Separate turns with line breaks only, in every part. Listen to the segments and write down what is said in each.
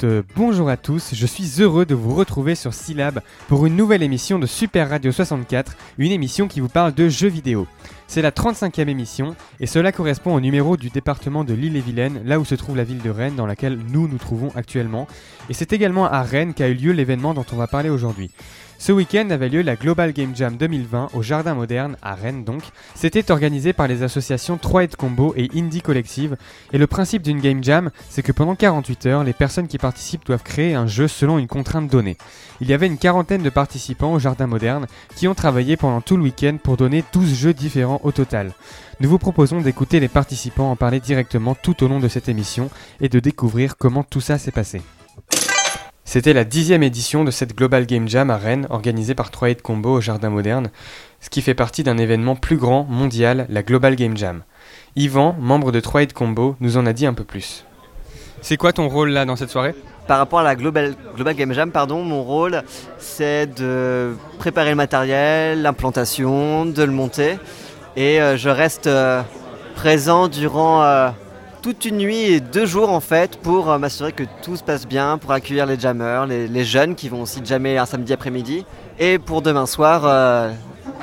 Bonjour à toutes, euh, bonjour à tous, je suis heureux de vous retrouver sur Syllab pour une nouvelle émission de Super Radio 64, une émission qui vous parle de jeux vidéo. C'est la 35e émission et cela correspond au numéro du département de l'île-et-Vilaine, là où se trouve la ville de Rennes dans laquelle nous nous trouvons actuellement. Et c'est également à Rennes qu'a eu lieu l'événement dont on va parler aujourd'hui. Ce week-end avait lieu la Global Game Jam 2020 au Jardin Moderne, à Rennes donc. C'était organisé par les associations 3 Combo et Indie Collective. Et le principe d'une Game Jam, c'est que pendant 48 heures, les personnes qui participent doivent créer un jeu selon une contrainte donnée. Il y avait une quarantaine de participants au Jardin Moderne qui ont travaillé pendant tout le week-end pour donner 12 jeux différents au total. Nous vous proposons d'écouter les participants en parler directement tout au long de cette émission et de découvrir comment tout ça s'est passé. C'était la dixième édition de cette Global Game Jam à Rennes, organisée par 3 Combo au Jardin Moderne, ce qui fait partie d'un événement plus grand, mondial, la Global Game Jam. Yvan, membre de 3 Combo, nous en a dit un peu plus. C'est quoi ton rôle là dans cette soirée?
Par rapport à la Global, Game Jam, pardon, mon rôle c'est de préparer le matériel, l'implantation, de le monter. Et euh, je reste euh, présent durant euh, toute une nuit et deux jours en fait pour euh, m'assurer que tout se passe bien, pour accueillir les jammers, les, jeunes qui vont aussi jammer un samedi après-midi et pour demain soir euh,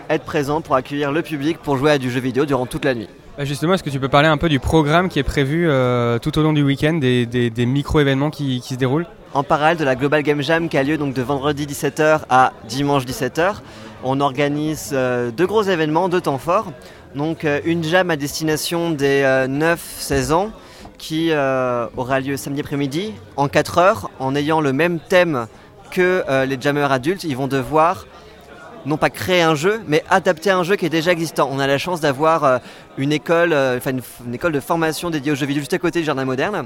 être présent pour accueillir le public pour jouer à du jeu vidéo durant toute la nuit.
Bah, justement, est-ce que tu peux parler un peu du programme qui est prévu euh, tout au long du week-end, des, micro-événements qui, se déroulent?
En parallèle de la Global Game Jam qui a lieu donc de vendredi 17h à dimanche 17h, on organise deux gros événements, deux temps forts. Donc euh, une jam à destination des 9-16 euh, ans qui euh, aura lieu samedi après-midi en 4 heures en ayant le même thème que les jammers adultes. Ils vont devoir non pas créer un jeu, mais adapter un jeu qui est déjà existant. On a la chance d'avoir une école, une, école de formation dédiée aux jeux vidéo juste à côté du jardin moderne.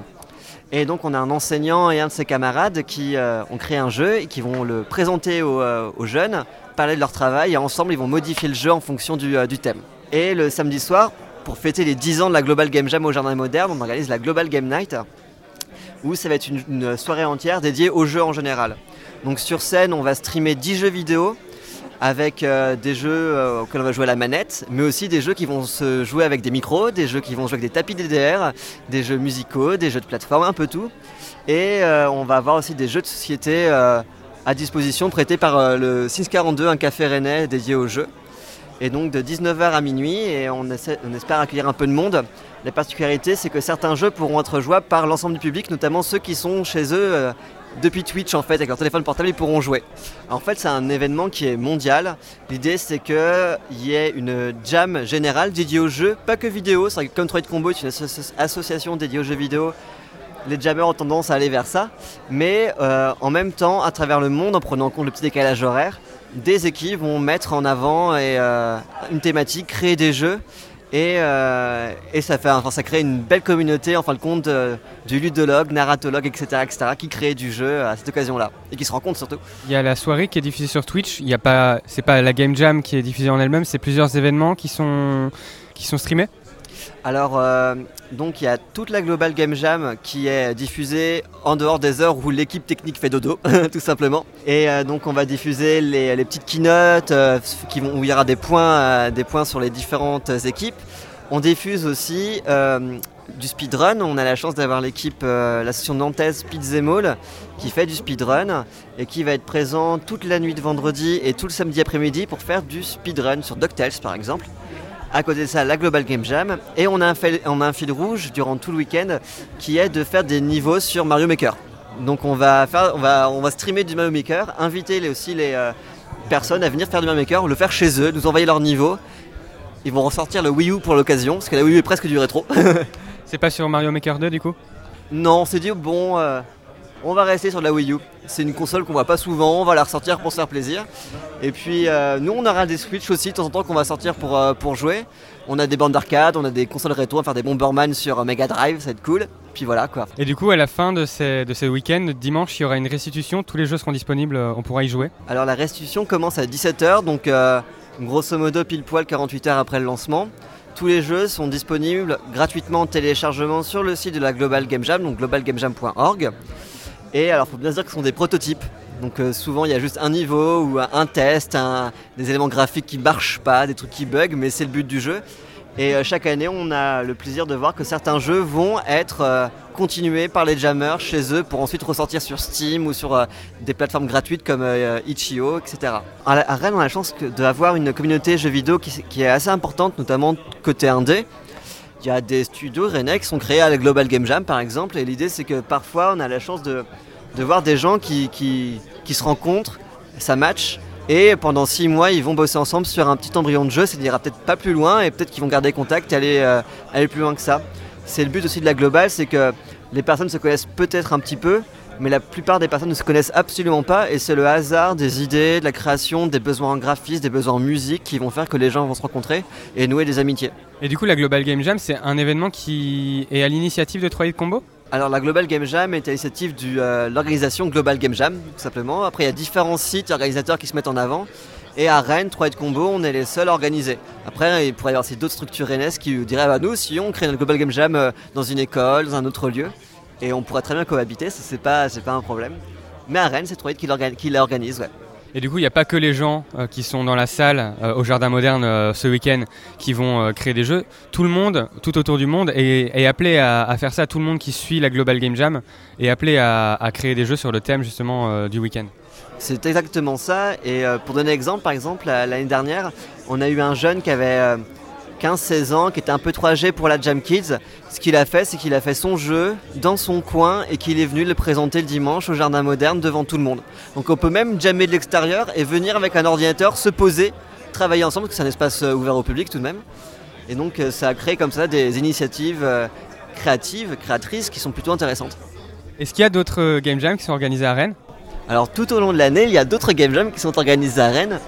Et donc on a un enseignant et un de ses camarades qui ont créé un jeu et qui vont le présenter aux, jeunes, parler de leur travail et ensemble ils vont modifier le jeu en fonction du thème. Et le samedi soir, pour fêter les 10 ans de la Global Game Jam au Jardin Moderne, on organise la Global Game Night, où ça va être une, soirée entière dédiée aux jeux en général. Donc sur scène, on va streamer 10 jeux vidéo avec euh, des jeux euh, auxquels on va jouer à la manette, mais aussi des jeux qui vont se jouer avec des micros, des jeux qui vont jouer avec des tapis DDR, des jeux musicaux, des jeux de plateforme, un peu tout. Et euh, on va avoir aussi des jeux de société à disposition prêtés par le 642, un café rennais dédié aux jeux et donc de 19h à minuit et on, espère accueillir un peu de monde. La particularité c'est que certains jeux pourront être jouables par l'ensemble du public, notamment ceux qui sont chez eux euh, depuis Twitch en fait, avec leur téléphone portable ils pourront jouer. En fait c'est un événement qui est mondial. L'idée c'est qu'il y ait une jam générale dédiée aux jeux, pas que vidéo, c'est comme Troid Combo est une association dédiée aux jeux vidéo, les jammers ont tendance à aller vers ça, mais euh, en même temps, à travers le monde, en prenant en compte le petit décalage horaire, des équipes vont mettre en avant euh, une thématique, créer des jeux. Et, euh, ça, fait, enfin, ça crée une belle communauté, en fin de compte, euh, du ludologue, narratologue, etc., etc., qui crée du jeu à cette occasion-là et qui se rencontre surtout.
Il y a la soirée qui est diffusée sur Twitch. Il y a pas, c'est pas la Game Jam qui est diffusée en elle-même, c'est plusieurs événements qui sont qui sont streamés.
Alors, euh, donc il y a toute la Global Game Jam qui est diffusée en dehors des heures où l'équipe technique fait dodo, tout simplement. Et euh, donc on va diffuser les, petites keynotes euh, où il y aura des points, sur les différentes équipes. On diffuse aussi du speedrun. On a la chance d'avoir l'équipe, l'association nantaise Pizzemall, qui fait du speedrun et qui va être présent toute la nuit de vendredi et tout le samedi après-midi pour faire du speedrun sur DuckTales par exemple. À côté de ça, la Global Game Jam. Et on a un, on a un fil rouge durant tout le week-end qui est de faire des niveaux sur Mario Maker. Donc on va, faire, on va, on va streamer du Mario Maker, inviter les, aussi les euh, personnes à venir faire du Mario Maker, le faire chez eux, nous envoyer leur niveau. Ils vont ressortir le Wii U pour l'occasion, parce que la Wii U est presque du rétro.
C'est pas sur Mario Maker 2 du coup?
Non, on s'est dit, bon, euh, on va rester sur la Wii U. C'est une console qu'on voit pas souvent, on va la ressortir pour se faire plaisir. Et puis euh, nous on aura des Switch aussi de temps en temps qu'on va sortir pour, euh, pour jouer. On a des bandes d'arcade, on a des consoles rétro, on va faire des Bomberman sur euh, Mega Drive, ça va être cool. Puis voilà quoi.
Et du coup à la fin de ces, de ces week-ends, dimanche il y aura une restitution, tous les jeux seront disponibles, on pourra y jouer
Alors la restitution commence à 17h, donc grosso modo pile poil 48 heures après le lancement. Tous les jeux sont disponibles gratuitement en téléchargement sur le site de la Global Game Jam, donc globalgamejam.org. Et alors, faut bien dire que ce sont des prototypes. Donc, euh, souvent, il y a juste un niveau ou un test, des éléments graphiques qui marchent pas, des trucs qui bug, mais c'est le but du jeu. Et euh, chaque année, on a le plaisir de voir que certains jeux vont être euh, continués par les jammers chez eux pour ensuite ressortir sur Steam ou sur des plateformes gratuites comme Itch.io, etc. À, Rennes, on a la chance d'avoir une communauté jeux vidéo qui, est assez importante, notamment côté indé. Il y a des studios rennais qui sont créés à la Global Game Jam par exemple, et l'idée c'est que parfois on a la chance de, voir des gens qui, se rencontrent, ça match, et pendant six mois, ils vont bosser ensemble sur un petit embryon de jeu. N'ira peut-être pas plus loin et peut-être qu'ils vont garder contact et aller, euh, aller plus loin que ça. C'est le but aussi de la globale, c'est que les personnes se connaissent peut-être un petit peu, mais la plupart des personnes ne se connaissent absolument pas et c'est le hasard des idées, de la création, des besoins en graphisme, des besoins en musique qui vont faire que les gens vont se rencontrer et nouer des amitiés.
Et du coup, la Global Game Jam, c'est un événement qui est à l'initiative de 3 Combo?
Alors la Global Game Jam est à l'initiative de euh, l'organisation Global Game Jam, tout simplement. Après, il y a différents sites organisateurs qui se mettent en avant. Et à Rennes, 3 Combo, on est les seuls organisés. Après, il pourrait y avoir d'autres structures rennes qui diraient bah, nous, si on crée une Global Game Jam euh, dans une école, dans un autre lieu, et on pourrait très bien cohabiter, ce n'est pas, pas un problème. Mais à Rennes, c'est 3 qui l'organise, ouais.
Et du coup, il n'y a pas que les gens euh, qui sont dans la salle euh, au Jardin Moderne euh, ce week-end qui vont créer des jeux. Tout le monde, tout autour du monde, est, appelé à, faire ça. Tout le monde qui suit la Global Game Jam est appelé à, à créer des jeux sur le thème justement du week-end.
C'est exactement ça. Et pour donner un exemple, par exemple, l'année dernière, on a eu un jeune qui avait 15-16 ans, qui était un peu trop âgé pour la Jam Kids. Ce qu'il a fait, c'est qu'il a fait son jeu dans son coin et qu'il est venu le présenter le dimanche au Jardin Moderne devant tout le monde. Donc on peut même jammer de l'extérieur et venir avec un ordinateur, se poser, travailler ensemble, parce que c'est un espace euh, ouvert au public tout de même. Et donc euh, ça a créé comme ça des initiatives euh, créatives, créatrices qui sont plutôt intéressantes.
Est-ce qu'il y a d'autres Game Jams qui sont organisés à Rennes?
Alors tout au long de l'année, il y a d'autres Game Jams qui sont organisés à Rennes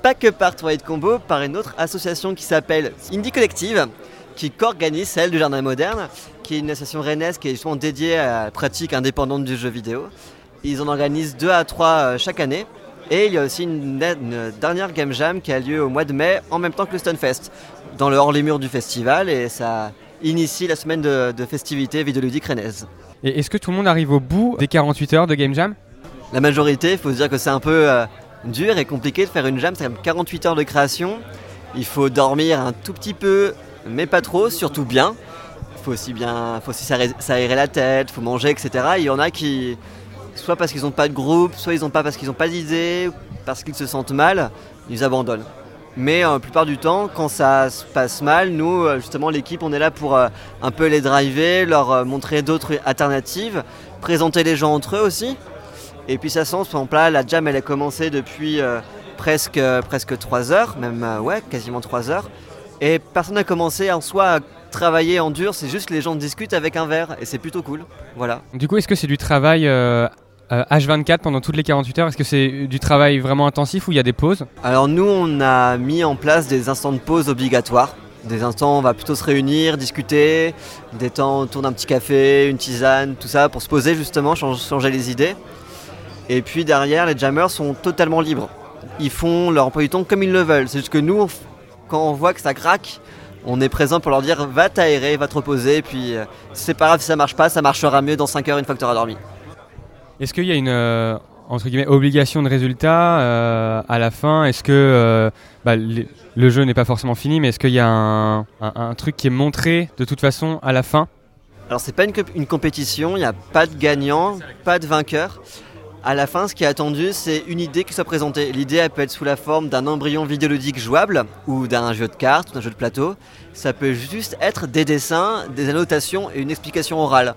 pas que par Twilight Combo, par une autre association qui s'appelle Indie Collective, qui co-organise celle du Jardin Moderne, qui est une association rennaise qui est justement dédiée à la pratique indépendante du jeu vidéo. Ils en organisent deux à trois euh, chaque année. Et il y a aussi une, dernière Game Jam qui a lieu au mois de mai, en même temps que le Stunfest, dans le hors-les-murs du festival, et ça initie la semaine de, festivités vidéoludiques rennaises.
Et est-ce que tout le monde arrive au bout des 48 heures de Game Jam?
La majorité, il faut se dire que c'est un peu euh, dur et compliqué de faire une jam. C'est comme 48 heures de création. Il faut dormir un tout petit peu, mais pas trop, surtout bien. Il faut aussi bien, faut aussi s'aérer la tête, faut manger, etc. Il y en a qui, soit parce qu'ils n'ont pas de groupe, soit ils n'ont pas parce qu'ils n'ont pas d'idée, parce qu'ils se sentent mal, ils abandonnent. Mais euh, la plupart du temps, quand ça se passe mal, nous, euh, justement, l'équipe, on est là pour euh, un peu les driver, leur montrer d'autres alternatives, présenter les gens entre eux aussi. Et puis ça sent, par exemple là, la jam elle a commencé depuis euh, presque, euh, presque 3 heures, même euh, ouais, quasiment 3 heures. Et personne n'a commencé en soi à travailler en dur, c'est juste que les gens discutent avec un verre et c'est plutôt cool. Voilà.
Du coup, est-ce que c'est du travail H24 pendant toutes les 48 heures? Est-ce que c'est du travail vraiment intensif ou il y a des pauses?
Alors nous, on a mis en place des instants de pause obligatoires. Des instants, on va plutôt se réunir, discuter, des temps autour d'un petit café, une tisane, tout ça, pour se poser justement, changer les idées. Et puis derrière, les jammers sont totalement libres. Ils font leur emploi du temps comme ils le veulent. C'est juste que nous, quand on voit que ça craque, on est présent pour leur dire va t'aérer, va te reposer, et puis euh, c'est pas grave si ça marche pas, ça marchera mieux dans 5 heures une fois que tu auras dormi.
Est-ce qu'il y a une euh, entre guillemets, obligation de résultat euh, à la fin? Est-ce que bah, le jeu n'est pas forcément fini, mais est-ce qu'il y a un, truc qui est montré de toute façon à la fin?
Alors c'est pas une, une compétition, il n'y a pas de gagnant, pas de vainqueur. À la fin, ce qui est attendu, c'est une idée qui soit présentée. L'idée, elle peut être sous la forme d'un embryon vidéoludique jouable ou d'un jeu de cartes ou d'un jeu de plateau. Ça peut juste être des dessins, des annotations et une explication orale.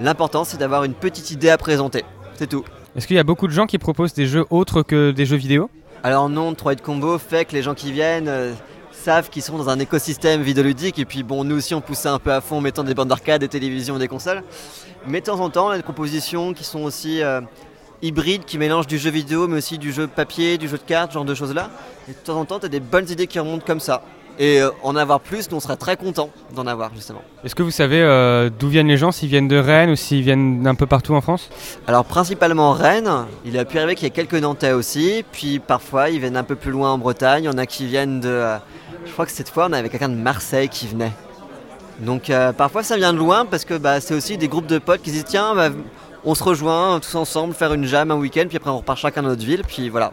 L'important, c'est d'avoir une petite idée à présenter. C'est tout.
Est-ce qu'il y a beaucoup de gens qui proposent des jeux autres que des jeux vidéo?
Alors non, 3 de combo fait que les gens qui viennent euh, savent qu'ils sont dans un écosystème vidéoludique et puis bon, nous aussi on poussait un peu à fond en mettant des bandes d'arcade, des télévisions, des consoles. Mais de temps en temps, on a des propositions qui sont aussi euh, hybride qui mélange du jeu vidéo mais aussi du jeu papier, du jeu de cartes, ce genre de choses là. Et de temps en temps, tu as des bonnes idées qui remontent comme ça. Et euh, en avoir plus, nous on serait très content d'en avoir justement.
Est-ce que vous savez euh, d'où viennent les gens, s'ils viennent de Rennes ou s'ils viennent d'un peu partout en France?
Alors principalement Rennes, il a pu arriver qu'il y ait quelques Nantais aussi, puis parfois ils viennent un peu plus loin en Bretagne, il y en a qui viennent de... Euh, je crois que cette fois on avait quelqu'un de Marseille qui venait. Donc parfois ça vient de loin parce que bah, c'est aussi des groupes de potes qui disent tiens bah, on se rejoint tous ensemble, faire une jam un week-end, puis après on repart chacun dans notre ville, puis voilà.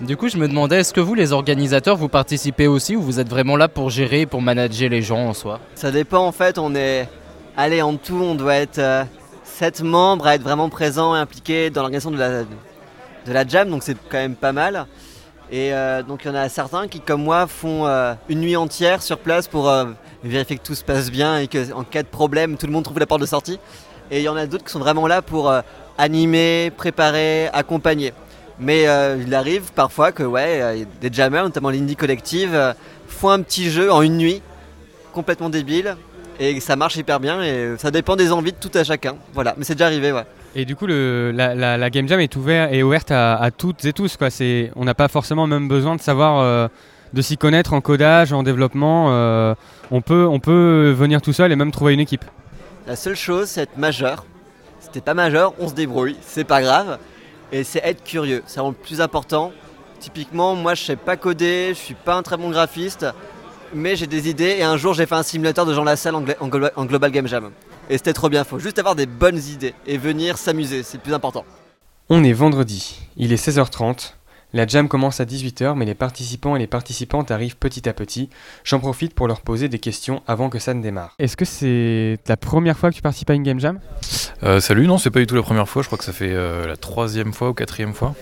Du coup, je me demandais, est-ce que vous, les organisateurs, vous participez aussi ou vous êtes vraiment là pour gérer et pour manager les gens en soi?
Ça dépend en fait, on est... Allez, en tout, on doit être 7 membres à être vraiment présents et impliqués dans l'organisation de la, de la jam, donc c'est quand même pas mal. Et euh, donc il y en a certains qui, comme moi, font euh, une nuit entière sur place pour euh, vérifier que tout se passe bien et qu'en cas de problème, tout le monde trouve la porte de sortie. Et il y en a d'autres qui sont vraiment là pour animer, préparer, accompagner. Mais il arrive parfois que ouais, des jammers, notamment l'Indie Collective, font un petit jeu en une nuit, complètement débile, et ça marche hyper bien, et ça dépend des envies de tout à chacun. Voilà, mais c'est déjà arrivé.
Et du coup, la, Game Jam est, ouvert, est ouverte à, toutes et tous. On n'a pas forcément même besoin de savoir, euh, de s'y connaître en codage, en développement. Euh, on peut venir tout seul et même trouver une équipe.
La seule chose, c'est être majeur. Si pas majeur, on se débrouille, c'est pas grave. Et c'est être curieux, c'est le plus important. Typiquement, moi je sais pas coder, je suis pas un très bon graphiste, mais j'ai des idées et un jour j'ai fait un simulateur de Jean Lassalle en, en Global Game Jam. Et c'était trop bien, faut juste avoir des bonnes idées et venir s'amuser, c'est le plus important.
On est vendredi, il est 16h30. La jam commence à 18h, mais les participants et les participantes arrivent petit à petit. J'en profite pour leur poser des questions avant que ça ne démarre. Est-ce que c'est la première fois que tu participes à une game jam?
Euh, Salut, non, c'est pas du tout la première fois. Je crois que ça fait euh, la troisième fois ou quatrième fois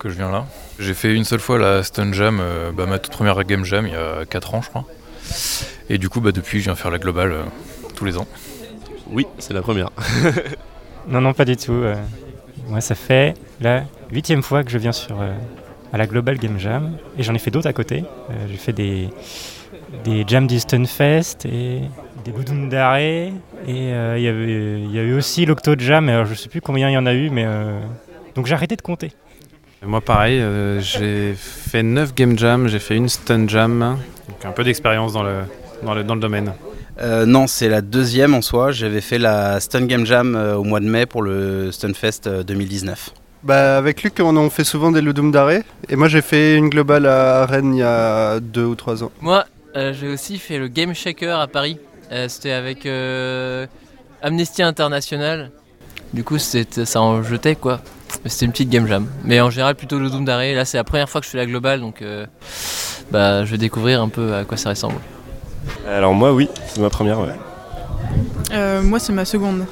que je viens là. J'ai fait une seule fois la Stun Jam, euh, bah, ma toute première game jam, il y a 4 ans, je crois. Et du coup, bah, depuis, je viens faire la globale tous les ans.
Oui, c'est la première.
non, non, pas du tout. Euh. moi, ça fait la huitième fois que je viens sur, euh, à la Global Game Jam. Et j'en ai fait d'autres à côté. Euh, j'ai fait des, des Jam du Fest et des d'arrêt. Et il y, a eu aussi l'Octo Jam. Alors, je sais plus combien il y en a eu, mais. donc j'ai arrêté de compter.
Moi pareil, j'ai fait 9 Game Jam, j'ai fait une Stun Jam, donc un peu d'expérience dans le, dans, le, dans le domaine.
Euh, non, c'est la deuxième en soi. J'avais fait la Stun Game Jam euh, au mois de mai pour le Stunfest 2019. Euh,
bah, avec Luc, on en fait souvent des Ludum d'arrêt. Et moi, j'ai fait une globale à Rennes il y a deux ou trois ans.
Moi, j'ai aussi fait le Game Shaker à Paris. c'était avec Amnesty International. Du coup, ça en jetait quoi. C'était une petite game jam. Mais en général, plutôt le Doom d'arrêt. Là, c'est la première fois que je fais la globale, donc bah, je vais découvrir un peu à quoi ça ressemble.
Alors moi oui, c'est ma première. Ouais.
Euh, moi c'est ma seconde.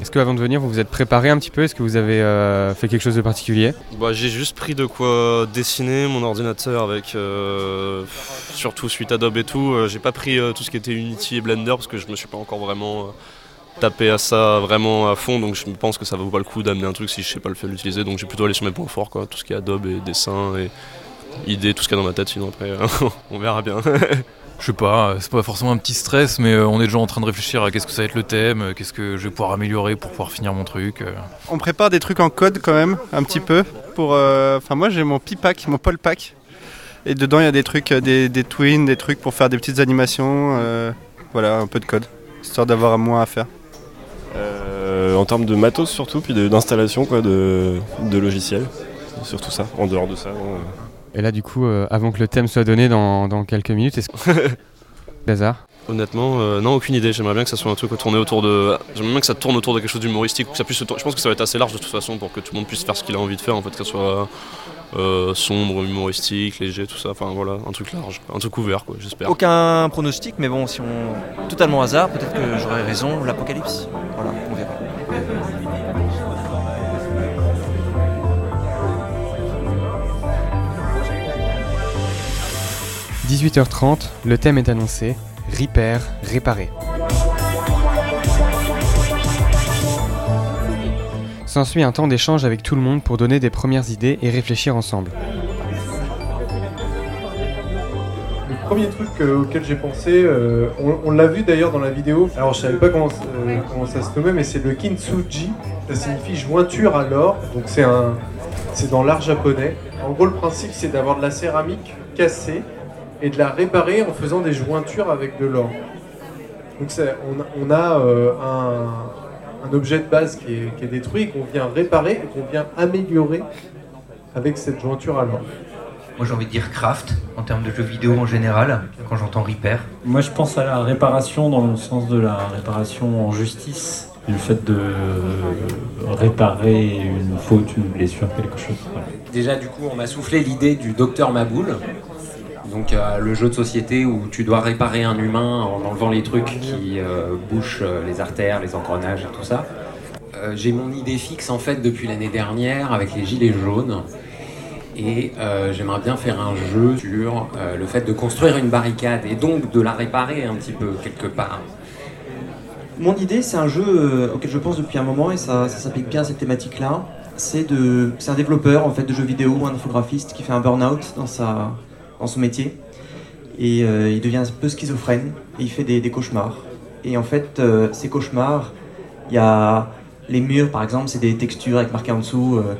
Est-ce que avant de venir vous vous êtes préparé un petit peu? Est-ce que vous avez euh, fait quelque chose de particulier?
Bah, J'ai juste pris de quoi dessiner mon ordinateur avec euh, surtout suite Adobe et tout. j'ai pas pris tout ce qui était Unity et Blender parce que je me suis pas encore vraiment tapé à ça vraiment à fond donc je pense que ça vaut pas le coup d'amener un truc si je sais pas le faire l'utiliser donc j'ai plutôt allé sur mes points forts quoi, tout ce qui est Adobe et dessin et idées, tout ce qu'il y a dans ma tête sinon après on verra bien.
Je sais pas, c'est pas forcément un petit stress, mais euh, on est déjà en train de réfléchir à qu'est-ce que ça va être le thème, euh, qu'est-ce que je vais pouvoir améliorer pour pouvoir finir mon truc. Euh.
On prépare des trucs en code quand même, un petit peu. Pour, enfin moi j'ai mon Pipack, mon Paul Pack, et dedans il y a des trucs, des, des, twins, des trucs pour faire des petites animations. voilà, un peu de code, histoire d'avoir moins à faire.
en termes de matos surtout, puis d'installation quoi, de, de logiciels, surtout ça. En dehors de ça.
Et là, du coup, euh, avant que le thème soit donné dans, quelques minutes, est-ce que. Bazar
Honnêtement, euh, non, aucune idée. J'aimerais bien que ça soit un truc tourné autour de. J'aimerais bien que ça tourne autour de quelque chose d'humoristique. Ça puisse. Je pense que ça va être assez large de toute façon pour que tout le monde puisse faire ce qu'il a envie de faire. En fait, que ça soit euh, sombre, humoristique, léger, tout ça. Enfin voilà, un truc large, un truc ouvert, quoi. J'espère.
Aucun pronostic, mais bon, si on totalement hasard, peut-être que j'aurais raison. L'apocalypse. Voilà, on verra.
18h30, le thème est annoncé, Repair, réparer. S'ensuit un temps d'échange avec tout le monde pour donner des premières idées et réfléchir ensemble.
Le premier truc euh, auquel j'ai pensé, euh, on, l'a vu d'ailleurs dans la vidéo, alors je savais pas comment, euh, comment ça se nommait, mais c'est le kintsugi, ça signifie jointure à l'or, donc c'est un, c'est dans l'art japonais. En gros le principe c'est d'avoir de la céramique cassée et de la réparer en faisant des jointures avec de l'or. Donc on, a euh, un, objet de base qui est, détruit, qu'on vient réparer et qu'on vient améliorer avec cette jointure à l'or.
Moi j'ai envie de dire craft en termes de jeux vidéo en général, quand j'entends repair.
Moi je pense à la réparation dans le sens de la réparation en justice. le fait de réparer une faute, une blessure, quelque chose. voilà.
Déjà, du coup, on m'a soufflé l'idée du docteur Maboul. Donc, euh, le jeu de société où tu dois réparer un humain en enlevant les trucs qui euh, bouchent euh, les artères, les engrenages et tout ça. J'ai mon idée fixe en fait depuis l'année dernière avec les gilets jaunes. Et j'aimerais bien faire un jeu sur le fait de construire une barricade et donc de la réparer un petit peu quelque part.
Mon idée, c'est un jeu auquel je pense depuis un moment et ça, s'applique bien à cette thématique-là. C'est de, c'est un développeur en fait de jeux vidéo un infographiste qui fait un burn-out dans sa, dans son métier et euh, il devient un peu schizophrène et il fait des, cauchemars. Et en fait, euh, ces cauchemars, il y a les murs par exemple, c'est des textures avec marqué en dessous euh,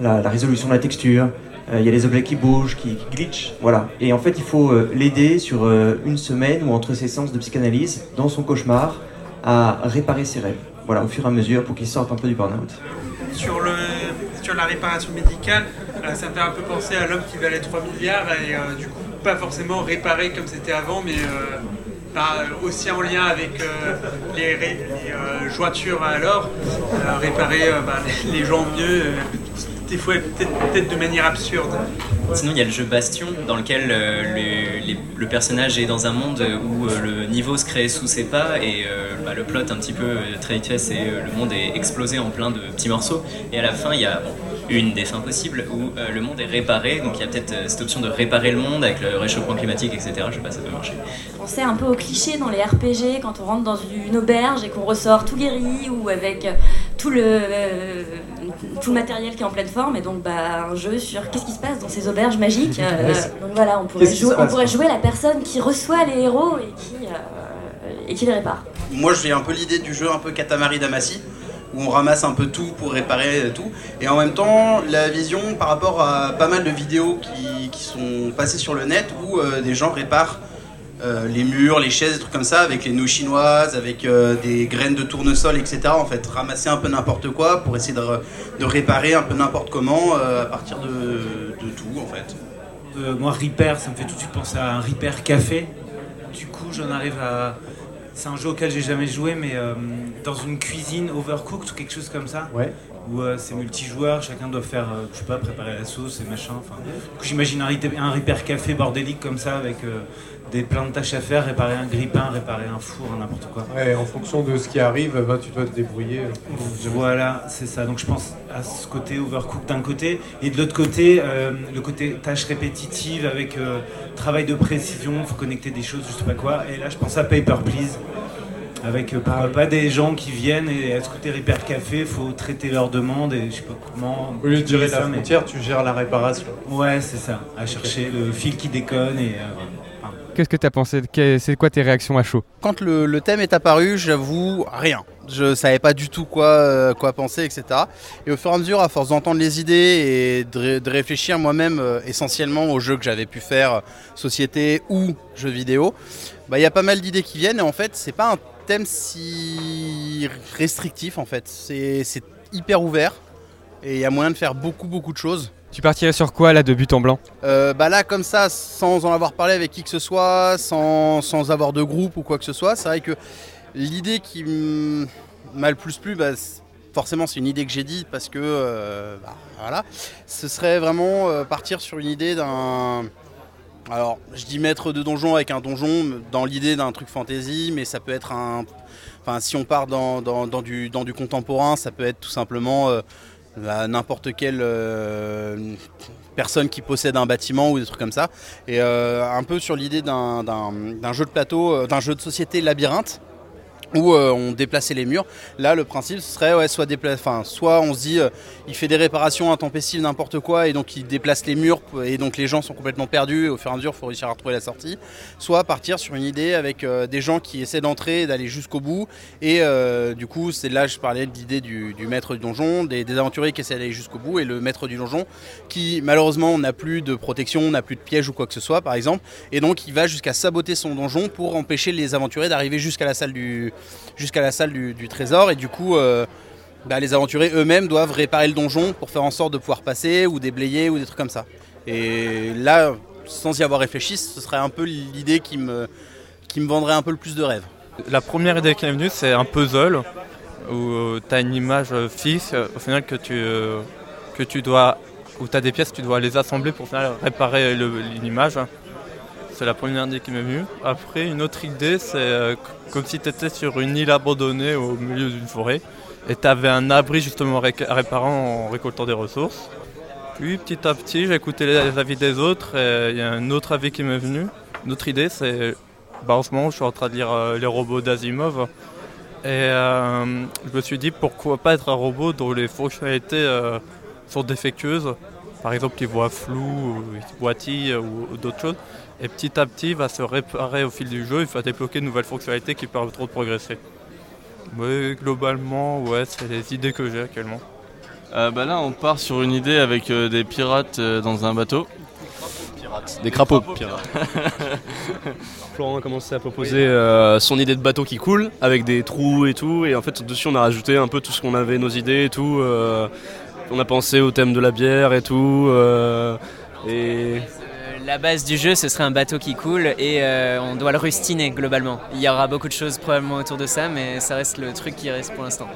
la, résolution de la texture. Il y a les objets qui bougent, qui, qui glitchent, voilà. Et en fait, il faut l'aider sur une semaine ou entre ses séances de psychanalyse, dans son cauchemar, à réparer ses rêves. Voilà, au fur et à mesure, pour qu'il sorte un peu du burn-out.
sur, sur la réparation médicale, ça me fait un peu penser à l'homme qui valait 3 milliards et euh, du coup pas forcément réparé comme c'était avant, mais euh, bah, aussi en lien avec euh, les, euh, jointures à l'or, euh, réparer euh, bah, les, les gens mieux, euh, des fois peut-être de manière absurde.
Sinon, il y a le jeu Bastion, dans lequel euh, le, personnage est dans un monde où euh, le niveau se crée sous ses pas et euh, bah, le plot, un petit peu euh, très c'est euh, le monde est explosé en plein de petits morceaux. Et à la fin, il y a une des fins possibles où euh, le monde est réparé. Donc il y a peut-être euh, cette option de réparer le monde avec le réchauffement climatique, etc. Je sais pas, ça peut marcher.
pensait un peu au cliché dans les RPG quand on rentre dans une auberge et qu'on ressort tout guéri ou avec euh, tout le, euh, tout le matériel qui est en pleine forme et donc bah, un jeu sur qu'est-ce qui se passe dans ces auberges magiques. euh, donc voilà, on pourrait, jouer, on pourrait jouer la personne qui reçoit les héros et qui, euh, et qui les répare.
Moi, j'ai un peu l'idée du jeu un peu Katamari Damacy, où on ramasse un peu tout pour réparer tout. Et en même temps, la vision par rapport à pas mal de vidéos qui, qui sont passées sur le net, où euh, des gens réparent euh, les murs, les chaises, des trucs comme ça, avec les nouilles chinoises, avec euh, des graines de tournesol, etc. En fait, ramasser un peu n'importe quoi pour essayer de, de réparer un peu n'importe comment à partir de, de tout, en fait.
Moi, Repair, ça me fait tout de suite penser à un Repair Café. Du coup, j'en arrive à. C'est un jeu auquel j'ai jamais joué, mais euh, dans une cuisine overcooked ou quelque chose comme ça.
Ouais.
Où euh, c'est multijoueur, chacun doit faire, euh, je sais pas, préparer la sauce et machin. Enfin, j'imagine un, un Café bordélique comme ça, avec des plein de tâches à faire, réparer un grille-pain, réparer un four, n'importe quoi.
Ouais, en fonction de ce qui arrive, bah, tu dois te débrouiller.
Voilà, c'est ça. Donc je pense à ce côté overcook d'un côté, et de l'autre côté, euh, le côté tâche répétitive avec euh, travail de précision, faut connecter des choses, je sais pas quoi. Et là, je pense à Paper Please, avec euh, pourquoi pas des gens qui viennent et à ce côté Repair Café, faut traiter leurs demandes et je sais pas comment.
Au lieu de gérer
ça,
la
mais-
frontière, tu gères la réparation.
Ouais, c'est ça. À chercher le fil qui déconne et.
Qu'est-ce que t'as pensé Que- C'est quoi tes réactions à chaud
Quand le, thème est apparu, j'avoue rien. Je savais pas du tout quoi, euh, penser, etc. Et au fur et à mesure, à force d'entendre les idées et de, ré- de réfléchir moi-même euh, essentiellement aux jeux que j'avais pu faire, euh, société ou jeux vidéo, bah, il y a pas mal d'idées qui viennent. Et en fait, c'est pas un thème si restrictif en fait. C'est hyper ouvert et il y a moyen de faire beaucoup, beaucoup de choses.
Tu partirais sur quoi là de but en blanc
Euh, bah là, comme ça, sans en avoir parlé avec qui que ce soit, sans, sans avoir de groupe ou quoi que ce soit, c'est vrai que l'idée qui m'a le plus plu, bah, forcément, c'est une idée que j'ai dit parce que euh, bah, voilà, ce serait vraiment euh, partir sur une idée d'un. Alors, je dis maître de donjon avec un donjon dans l'idée d'un truc fantasy, mais ça peut être un. Enfin, si on part dans, dans- du, dans du contemporain, ça peut être tout simplement la- n'importe quelle euh, personne qui possède un bâtiment ou des trucs comme ça. Et euh, un peu sur l'idée d'un jeu de plateau, euh, d'un jeu de société labyrinthe où euh, on déplaçait les murs. Là, le principe serait soit, enfin, soit on se dit euh, il fait des réparations intempestives, n'importe quoi, et donc il déplace les murs, et donc les gens sont complètement perdus, et au fur et à mesure, il faut réussir à retrouver la sortie. Soit partir sur une idée avec euh, des gens qui essaient d'entrer d'aller jusqu'au bout, et euh, du coup, c'est là je parlais de l'idée du, du maître du donjon, des, des aventuriers qui essaient d'aller jusqu'au bout, et le maître du donjon qui malheureusement n'a plus de protection, n'a plus de piège ou quoi que ce soit, par exemple, et donc il va jusqu'à saboter son donjon pour empêcher les aventuriers d'arriver jusqu'à la salle du, jusqu'à la salle du, trésor, et du coup. euh, bah, les aventuriers eux-mêmes doivent réparer le donjon pour faire en sorte de pouvoir passer ou déblayer ou des trucs comme ça. Et là, sans y avoir réfléchi, ce serait un peu l'idée qui me, qui me vendrait un peu le plus de rêve.
La première idée qui est venue, c'est un puzzle où tu as une image euh, fixe euh, au final que tu, euh, que tu dois, où tu as des pièces, tu dois les assembler pour au final, réparer l'image. C'est la première idée qui m'est venue. Après, une autre idée, c'est euh, comme si tu étais sur une île abandonnée au milieu d'une forêt et tu avais un abri justement ré- réparant en récoltant des ressources. Puis petit à petit, j'ai écouté les avis des autres et il y a un autre avis qui m'est venu. Une autre idée, c'est bah, en ce moment, je suis en train de lire euh, Les robots d'Asimov. Et euh, je me suis dit pourquoi pas être un robot dont les fonctionnalités sont défectueuses. Par exemple, il voit flou, ou il boitille ou d'autres choses. Et petit à petit, il va se réparer au fil du jeu, il va débloquer de nouvelles fonctionnalités qui permettront de progresser. Mais globalement, ouais, c'est les idées que j'ai actuellement.
Euh, bah là, on part sur une idée avec euh, des pirates euh, dans un bateau. Des crapauds pirates.
Florent a commencé à proposer euh, son idée de bateau qui coule avec des trous et tout. Et en fait, dessus, on a rajouté un peu tout ce qu'on avait, nos idées et tout. euh, on a pensé au thème de la bière et tout. euh, et
La base du jeu, ce serait un bateau qui coule et euh, on doit le rustiner globalement. Il y aura beaucoup de choses probablement autour de ça, mais ça reste le truc qui reste pour l'instant.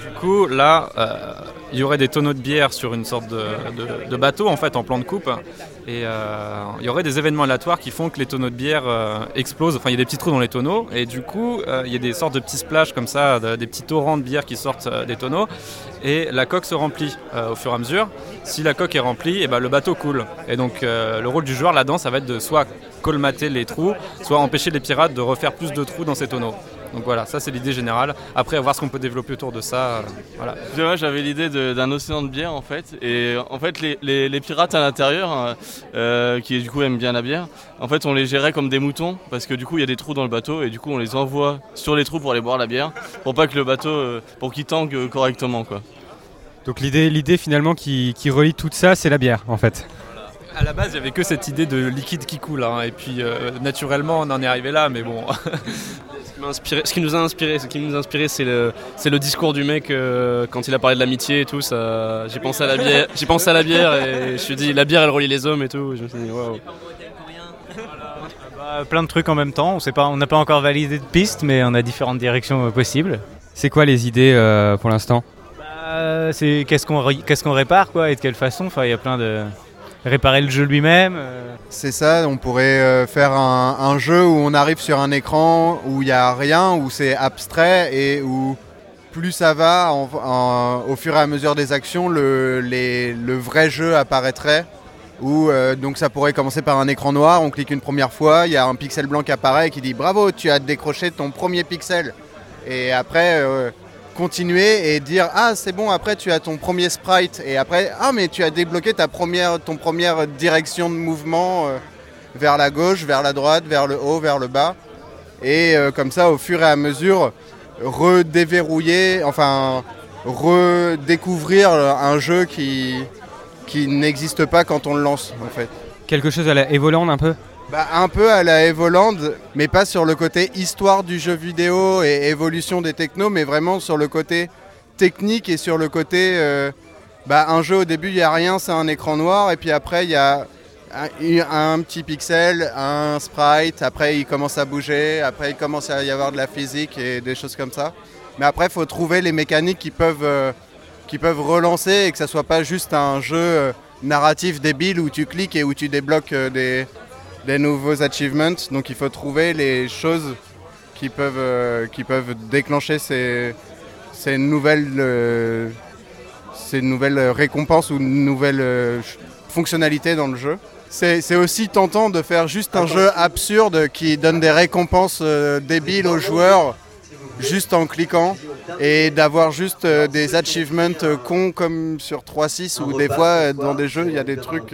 Du coup, là, euh, il y aurait des tonneaux de bière sur une sorte de, bateau, en fait, en plan de coupe. Et euh, il y aurait des événements aléatoires qui font que les tonneaux de bière euh, explosent. Enfin, il y a des petits trous dans les tonneaux. Et du coup, euh, il y a des sortes de petits splashes comme ça, de- des petits torrents de bière qui sortent des tonneaux. Et la coque se remplit au fur et à mesure. Si la coque est remplie, et ben, le bateau coule. Et donc, le rôle du joueur là-dedans, ça va être de soit colmater les trous, soit empêcher les pirates de refaire plus de trous dans ces tonneaux. Donc voilà, ça c'est l'idée générale. Après, à voir ce qu'on peut développer autour de ça. euh, voilà.
Moi, j'avais l'idée d'un océan de bière en fait. Et en fait, les, les- les pirates à l'intérieur, euh, euh, qui du coup aiment bien la bière, en fait, on les gérait comme des moutons parce que du coup, il y a des trous dans le bateau et du coup, on les envoie sur les trous pour aller boire la bière pour pas que le bateau, euh, pour qu'il tangue correctement quoi.
Donc l'idée, l'idée finalement qui, qui relie tout ça, c'est la bière en fait.
À la base, il n'y avait que cette idée de liquide qui coule. hein, et puis, euh, naturellement, on en est arrivé là. Mais bon.
ce qui m'a inspiré- ce qui nous a inspiré, ce qui nous a inspiré, c'est le, c'est le discours du mec euh, quand il a parlé de l'amitié et tout. Ça, j'ai pensé à la bière, j'ai pensé à la bière et je me suis dit la bière elle relie les hommes et tout. Je me suis dit waouh.
Bah, plein de trucs en même temps. On sait pas, on n'a pas encore validé de piste, mais on a différentes directions euh, possibles.
C'est quoi les idées euh, pour l'instant?
Bah, c'est qu'est-ce qu'on ré- qu'est-ce qu'on répare quoi et de quelle façon. Enfin, il y a plein de réparer le jeu lui-même. euh.
C'est ça, on pourrait euh, faire un, jeu où on arrive sur un écran où il n'y a rien, où c'est abstrait et où plus ça va, en- au fur et à mesure des actions, le, vrai jeu apparaîtrait. Où, euh, donc ça pourrait commencer par un écran noir, on clique une première fois, il y a un pixel blanc qui apparaît et qui dit bravo, tu as décroché ton premier pixel. Et après, continuer et dire ah c'est bon, après tu as ton premier sprite. Et après, ah mais tu as débloqué ta première, ton première direction de mouvement euh, vers la gauche, vers la droite, vers le haut, vers le bas. Et euh, comme ça, au fur et à mesure, redéverrouiller, enfin redécouvrir un jeu qui, n'existe pas quand on le lance en fait.
Quelque chose à la Evoland un peu?
Bah, un peu à la Evoland, mais pas sur le côté histoire du jeu vidéo et évolution des technos, mais vraiment sur le côté technique et sur le côté. euh, bah, un jeu au début, il n'y a rien, c'est un écran noir, et puis après, il y a un, petit pixel, un sprite, après, il commence à bouger, après, il commence à y avoir de la physique et des choses comme ça. Mais après, il faut trouver les mécaniques qui peuvent, euh, qui peuvent relancer et que ça soit pas juste un jeu euh, narratif débile où tu cliques et où tu débloques des, des nouveaux achievements. Donc il faut trouver les choses qui peuvent, euh, qui peuvent déclencher ces, ces nouvelles, euh, ces nouvelles récompenses ou nouvelles euh, fonctionnalités dans le jeu. C'est aussi tentant de faire juste un jeu absurde qui donne des récompenses débiles aux joueurs juste en cliquant et d'avoir juste des achievements cons comme sur 3.6 où des fois dans des jeux il y a des trucs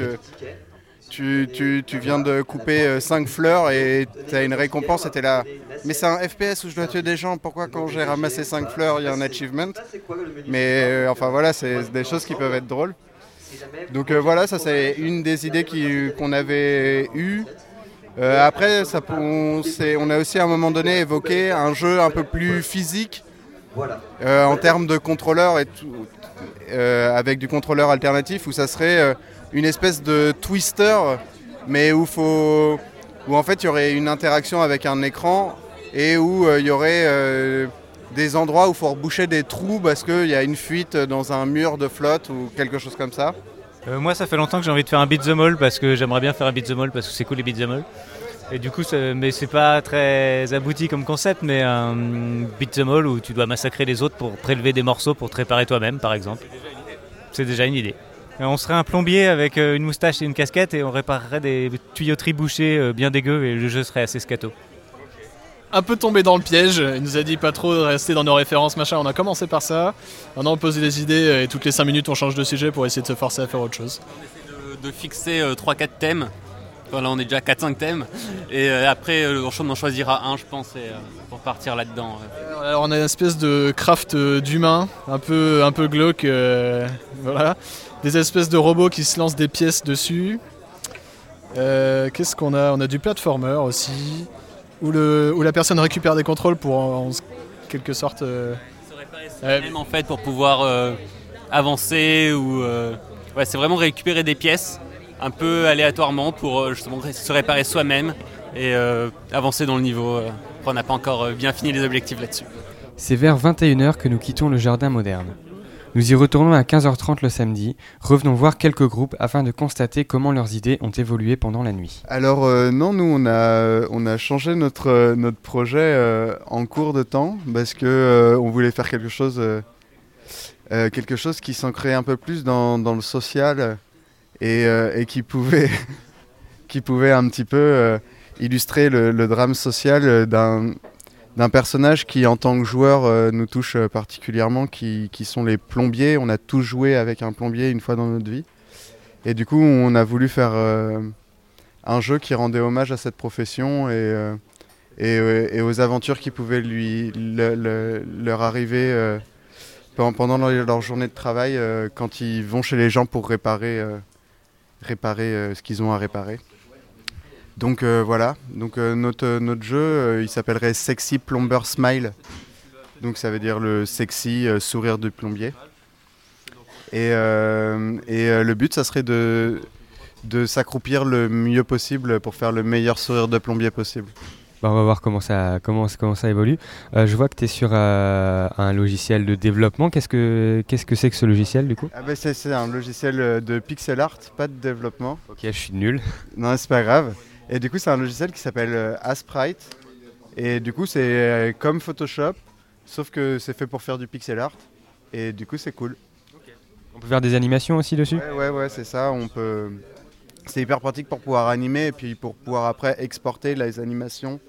tu, tu- tu viens de couper 5 fleurs et tu as une récompense et là. Mais c'est un FPS où je dois tuer des gens. Pourquoi quand j'ai ramassé 5 fleurs il y a un achievement? Mais euh, enfin voilà c'est des choses qui peuvent être drôles. Donc euh, voilà ça c'est une des idées qu'on avait eues. Euh, après, ça, on, on a aussi à un moment donné évoqué un jeu un peu plus physique euh, en termes de contrôleur et tout, euh, avec du contrôleur alternatif où ça serait euh, une espèce de twister, mais où faut, où en fait il y aurait une interaction avec un écran et où euh, il y aurait euh, des endroits où il faut reboucher des trous parce qu'il y a une fuite dans un mur de flotte ou quelque chose comme ça.
Euh, moi, ça fait longtemps que j'ai envie de faire un beat the mall parce que j'aimerais bien faire un beat the mall parce que c'est cool les beat the mall. Et du coup, mais c'est pas très abouti comme concept, mais un beat the mall où tu dois massacrer les autres pour prélever des morceaux pour te réparer toi-même, par exemple. C'est déjà une idée. Et on serait un plombier avec euh, une moustache et une casquette et on réparerait des tuyauteries bouchées euh, bien dégueu et le jeu serait assez scato.
un peu tombé dans le piège. Il nous a dit pas trop de rester dans nos références, machin. On a commencé par ça. Maintenant, on pose des idées euh, et toutes les 5 minutes, on change de sujet pour essayer de se forcer à faire autre chose.
de, de fixer 3-4 thèmes. Voilà, on est déjà à 4-5 thèmes. Et euh, après, euh, on en choisira un, je pense, et, euh, pour partir là-dedans.
Alors, on a une espèce de craft euh, d'humain, un peu, un peu glauque. euh, voilà. Des espèces de robots qui se lancent des pièces dessus. Euh, Qu'est-ce qu'on a? On a du platformer aussi. Où, le, où la personne récupère des contrôles pour en, en quelque sorte. euh,
Même en fait, pour pouvoir euh, avancer ou. euh, ouais, c'est vraiment récupérer des pièces un peu aléatoirement pour justement se réparer soi-même et euh, avancer dans le niveau. euh. On n'a pas encore bien fini les objectifs là-dessus.
C'est vers 21h que nous quittons le jardin moderne. Nous y retournons à 15h30 le samedi, revenons voir quelques groupes afin de constater comment leurs idées ont évolué pendant la nuit.
Alors euh, non, nous on a, on a changé notre, euh, notre projet euh, en cours de temps parce que euh, on voulait faire quelque chose, euh, euh, quelque chose qui s'ancrait un peu plus dans, dans le social et, euh, et qui, pouvait, qui pouvait un petit peu euh, illustrer le, le drame social euh, d'un d'un personnage qui en tant que joueur euh, nous touche euh, particulièrement, qui, sont les plombiers. On a tous joué avec un plombier une fois dans notre vie. Et du coup, on a voulu faire euh, un jeu qui rendait hommage à cette profession et, aux aventures qui pouvaient leur arriver pendant, leur, journée de travail quand ils vont chez les gens pour réparer, ce qu'ils ont à réparer. Donc euh, voilà, donc euh, notre, notre jeu, euh, il s'appellerait Sexy Plumber Smile. Donc ça veut dire le sexy euh, sourire du plombier. Et, euh, et euh, le but, ça serait de, de s'accroupir le mieux possible pour faire le meilleur sourire de plombier possible.
Bah, on va voir comment ça, comment, comment ça évolue. Euh, je vois que tu es sur euh, un logiciel de développement. Qu'est-ce que qu'est-ce que c'est que ce logiciel du coup?
Ah bah, c'est, c'est un logiciel euh, de pixel art, pas de développement.
Ok, je suis nul.
Non, c'est pas grave. Et du coup, c'est un logiciel qui s'appelle euh, Asprite. Et du coup, c'est euh, comme Photoshop, sauf que c'est fait pour faire du pixel art. Et du coup, c'est cool.
On peut faire des animations aussi dessus?
Ouais, ouais, ouais, c'est ça. On peut. C'est hyper pratique pour pouvoir animer et puis pour pouvoir après exporter les animations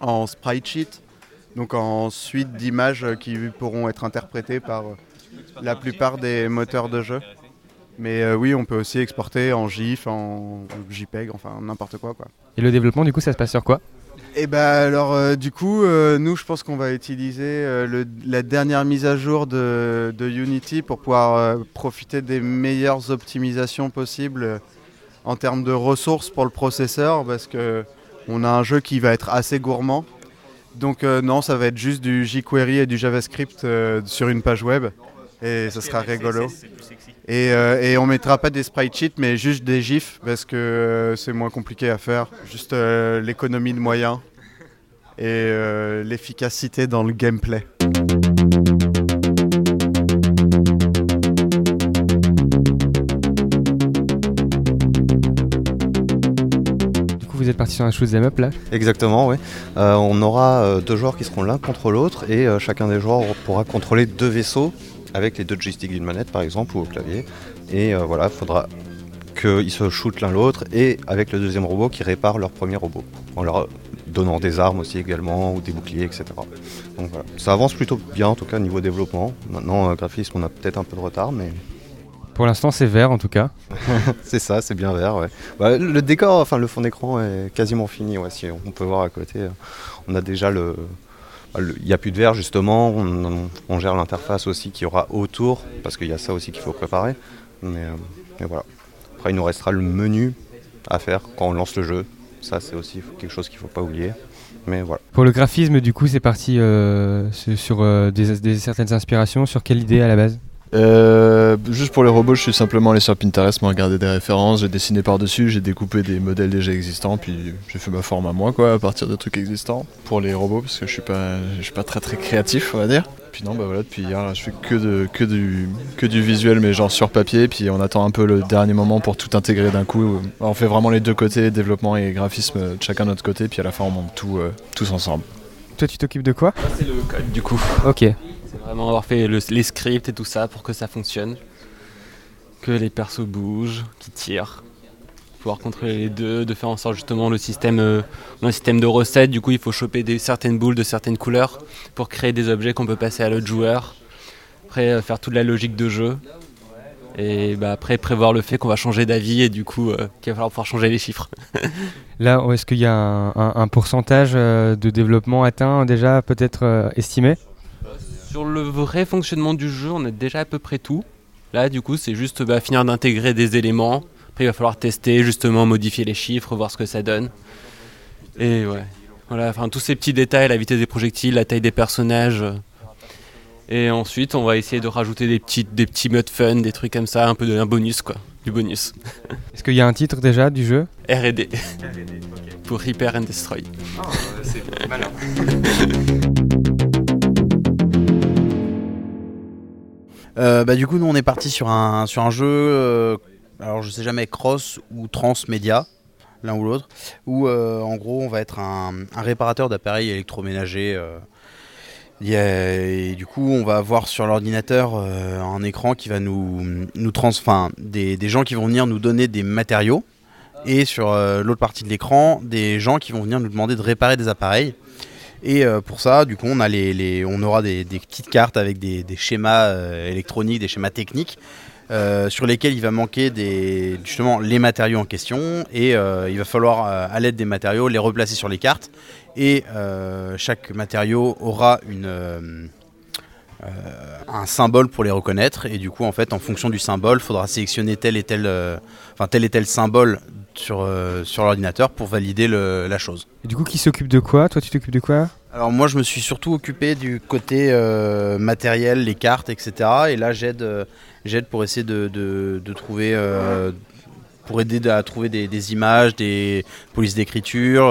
en sprite sheet, donc en suite d'images qui pourront être interprétées par euh, la plupart des moteurs de jeu. Mais euh, oui, on peut aussi exporter en GIF, en JPEG, enfin n'importe quoi quoi.
Et le développement du coup ça se passe sur quoi?
Et bah alors euh, du coup, euh, nous je pense qu'on va utiliser euh, le- la dernière mise à jour de, de Unity pour pouvoir euh, profiter des meilleures optimisations possibles en termes de ressources pour le processeur parce que on a un jeu qui va être assez gourmand. Donc euh, non, ça va être juste du jQuery et du JavaScript euh, sur une page web et ça sera rigolo. Et, euh, et on mettra pas des sprite sheets mais juste des gifs parce que euh, c'est moins compliqué à faire. Juste euh, l'économie de moyens et euh, l'efficacité dans le gameplay.
Du coup vous êtes parti sur un shoot 'em up là
Exactement, oui. Euh, on aura euh, deux joueurs qui seront l'un contre l'autre et euh, chacun des joueurs pourra contrôler deux vaisseaux avec les deux joysticks d'une manette par exemple ou au clavier. Et euh, voilà, il faudra qu'ils se shootent l'un l'autre et avec le deuxième robot qui répare leur premier robot. En leur donnant des armes aussi également ou des boucliers, etc. Donc voilà. Ça avance plutôt bien en tout cas niveau développement. Maintenant, euh, graphisme, on a peut-être un peu de retard, mais
Pour l'instant c'est vert en tout cas.
c'est ça, c'est bien vert. Ouais. Bah, le décor, enfin le fond d'écran est quasiment fini. Ouais, si on peut voir à côté, on a déjà le. Le- Il n'y a plus de verre justement. On, gère l'interface aussi qu'il y aura autour parce qu'il y a ça aussi qu'il faut préparer. Mais, euh, mais voilà. Après, il nous restera le menu à faire quand on lance le jeu. Ça, c'est aussi quelque chose qu'il ne faut pas oublier. Mais voilà.
Pour le graphisme du coup c'est parti euh, sur euh, des certaines inspirations. Sur quelle idée à la base?
Euh, juste pour les robots, je suis simplement allé sur Pinterest, me regarder des références, j'ai dessiné par-dessus, j'ai découpé des modèles déjà existants, puis j'ai fait ma forme à moi quoi, à partir de trucs existants. Pour les robots, parce que je suis pas, je suis pas très très créatif, on va dire. Puis non, bah voilà, depuis hier, là, je fais que, de, que, du, que du visuel, mais genre sur papier, puis on attend un peu le dernier moment pour tout intégrer d'un coup. On fait vraiment les deux côtés, développement et graphisme, chacun de notre côté, puis à la fin on monte tout euh, tous ensemble.
Toi, tu t'occupes de quoi?
C'est le code du coup.
Ok.
Vraiment avoir fait le- les scripts et tout ça pour que ça fonctionne. Que les persos bougent, qu'ils tirent. Pouvoir contrôler les deux, de faire en sorte justement le système, euh, un système de recettes, du coup il faut choper certaines boules de certaines couleurs pour créer des objets qu'on peut passer à l'autre joueur. Après euh, faire toute la logique de jeu. Et bah, après prévoir le fait qu'on va changer d'avis et du coup euh, qu'il va falloir pouvoir changer les chiffres.
Là, est-ce qu'il y a un, pourcentage de développement atteint déjà peut-être estimé?
Sur le vrai fonctionnement du jeu, on a déjà à peu près tout. Là, du coup, c'est juste bah, finir d'intégrer des éléments. Après, il va falloir tester, justement, modifier les chiffres, voir ce que ça donne. Et ouais, voilà, enfin, tous ces petits détails, la vitesse des projectiles, la taille des personnages. Et ensuite, on va essayer de rajouter des petits, des petits modes fun, des trucs comme ça, un peu de un bonus, quoi. Du bonus.
Est-ce qu'il y a un titre déjà du jeu?
R&D. Pour Repair and Destroy.
c'est malin.
Euh, bah, du coup, nous on est parti sur un, sur un jeu, euh, alors je sais jamais, cross ou transmédia, l'un ou l'autre, où euh, en gros on va être un, réparateur d'appareils électroménagers. et du coup, on va avoir sur l'ordinateur un écran qui va nous, nous trans, enfin, des, des gens qui vont venir nous donner des matériaux, et sur l'autre partie de l'écran, des gens qui vont venir nous demander de réparer des appareils. Et euh, pour ça, du coup, on, a les, on aura des, petites cartes avec des, schémas euh, électroniques, des schémas techniques, euh, sur lesquels il va manquer des, justement les matériaux en question. Et il va falloir, à l'aide des matériaux, les replacer sur les cartes. Et chaque matériau aura un symbole pour les reconnaître. Et du coup, en fait, en fonction du symbole, il faudra sélectionner tel et tel, enfin, tel et tel symbole sur, euh, sur l'ordinateur pour valider le- la chose.
Et du coup, qui s'occupe de quoi? Toi, tu t'occupes de quoi?
Alors moi je me suis surtout occupé du côté euh, matériel, les cartes, etc. Et là j'aide euh, j'aide pour essayer de, de- de trouver pour aider à trouver des, des images, des polices d'écriture.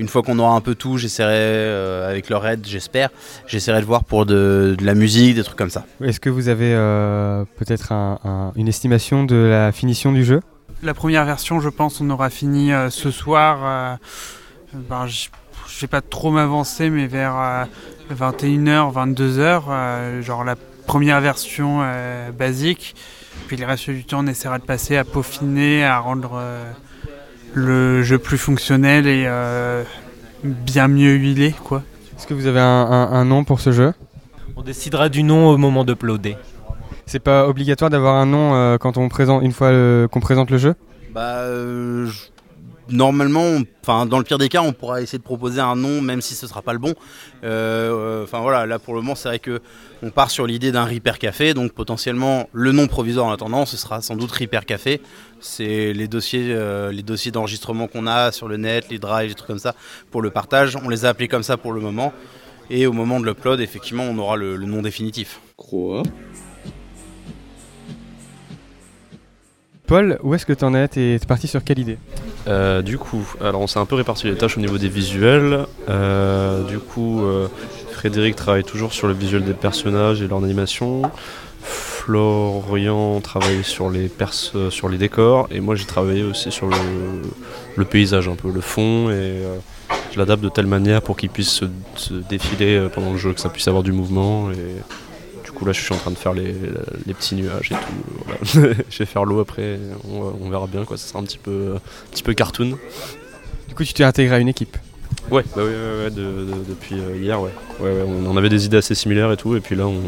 une fois qu'on aura un peu tout, j'essaierai avec leur aide, j'espère, j'essaierai de voir pour de, de la musique, des trucs comme ça.
Est-ce que vous avez peut-être un- un- une estimation de la finition du jeu?
La première version, je pense, on aura fini euh, ce soir. euh, ben, je je vais pas trop m'avancer, mais vers euh, 21h, 22h, euh, genre la première version euh, basique. Puis le reste du temps, on essaiera de passer à peaufiner, à rendre euh, le jeu plus fonctionnel et euh, bien mieux huilé, quoi.
Est-ce que vous avez un, un- un nom pour ce jeu?
On décidera du nom au moment d'uploader.
C'est pas obligatoire d'avoir un nom euh, quand on présente une fois qu'on présente le jeu
Bah, euh, je- normalement, enfin, dans le pire des cas, on pourra essayer de proposer un nom, même si ce sera pas le bon. Euh, euh, Enfin voilà, là pour le moment, c'est vrai que on part sur l'idée d'un Repair Café, donc potentiellement le nom provisoire en attendant, ce sera sans doute Repair Café. C'est les dossiers, euh, les dossiers d'enregistrement qu'on a sur le net, les drives, les trucs comme ça pour le partage. On les a appelés comme ça pour le moment. Et au moment de l'upload, effectivement, on aura le, le nom définitif.
Croix.
Paul, où est-ce que t'en es T'es parti sur quelle idée
Euh, du coup, alors on s'est un peu réparti les tâches au niveau des visuels. Euh, du coup, euh, Frédéric travaille toujours sur le visuel des personnages et leur animation. Florian travaille sur les pers- euh, sur les décors et moi j'ai travaillé aussi sur le, paysage un peu, le fond et je l'adapte de telle manière pour qu'il puisse se, se défiler pendant le jeu, que ça puisse avoir du mouvement et coup là je suis en train de faire les, les petits nuages et tout. voilà. je vais faire l'eau après, on, on verra bien quoi, ça sera un petit peu, un petit peu cartoon.
Du coup, tu t'es intégré à une équipe
Ouais, bah oui, ouais, ouais, de- de- depuis euh, hier, ouais. Ouais, on avait des idées assez similaires et tout, et puis là, on,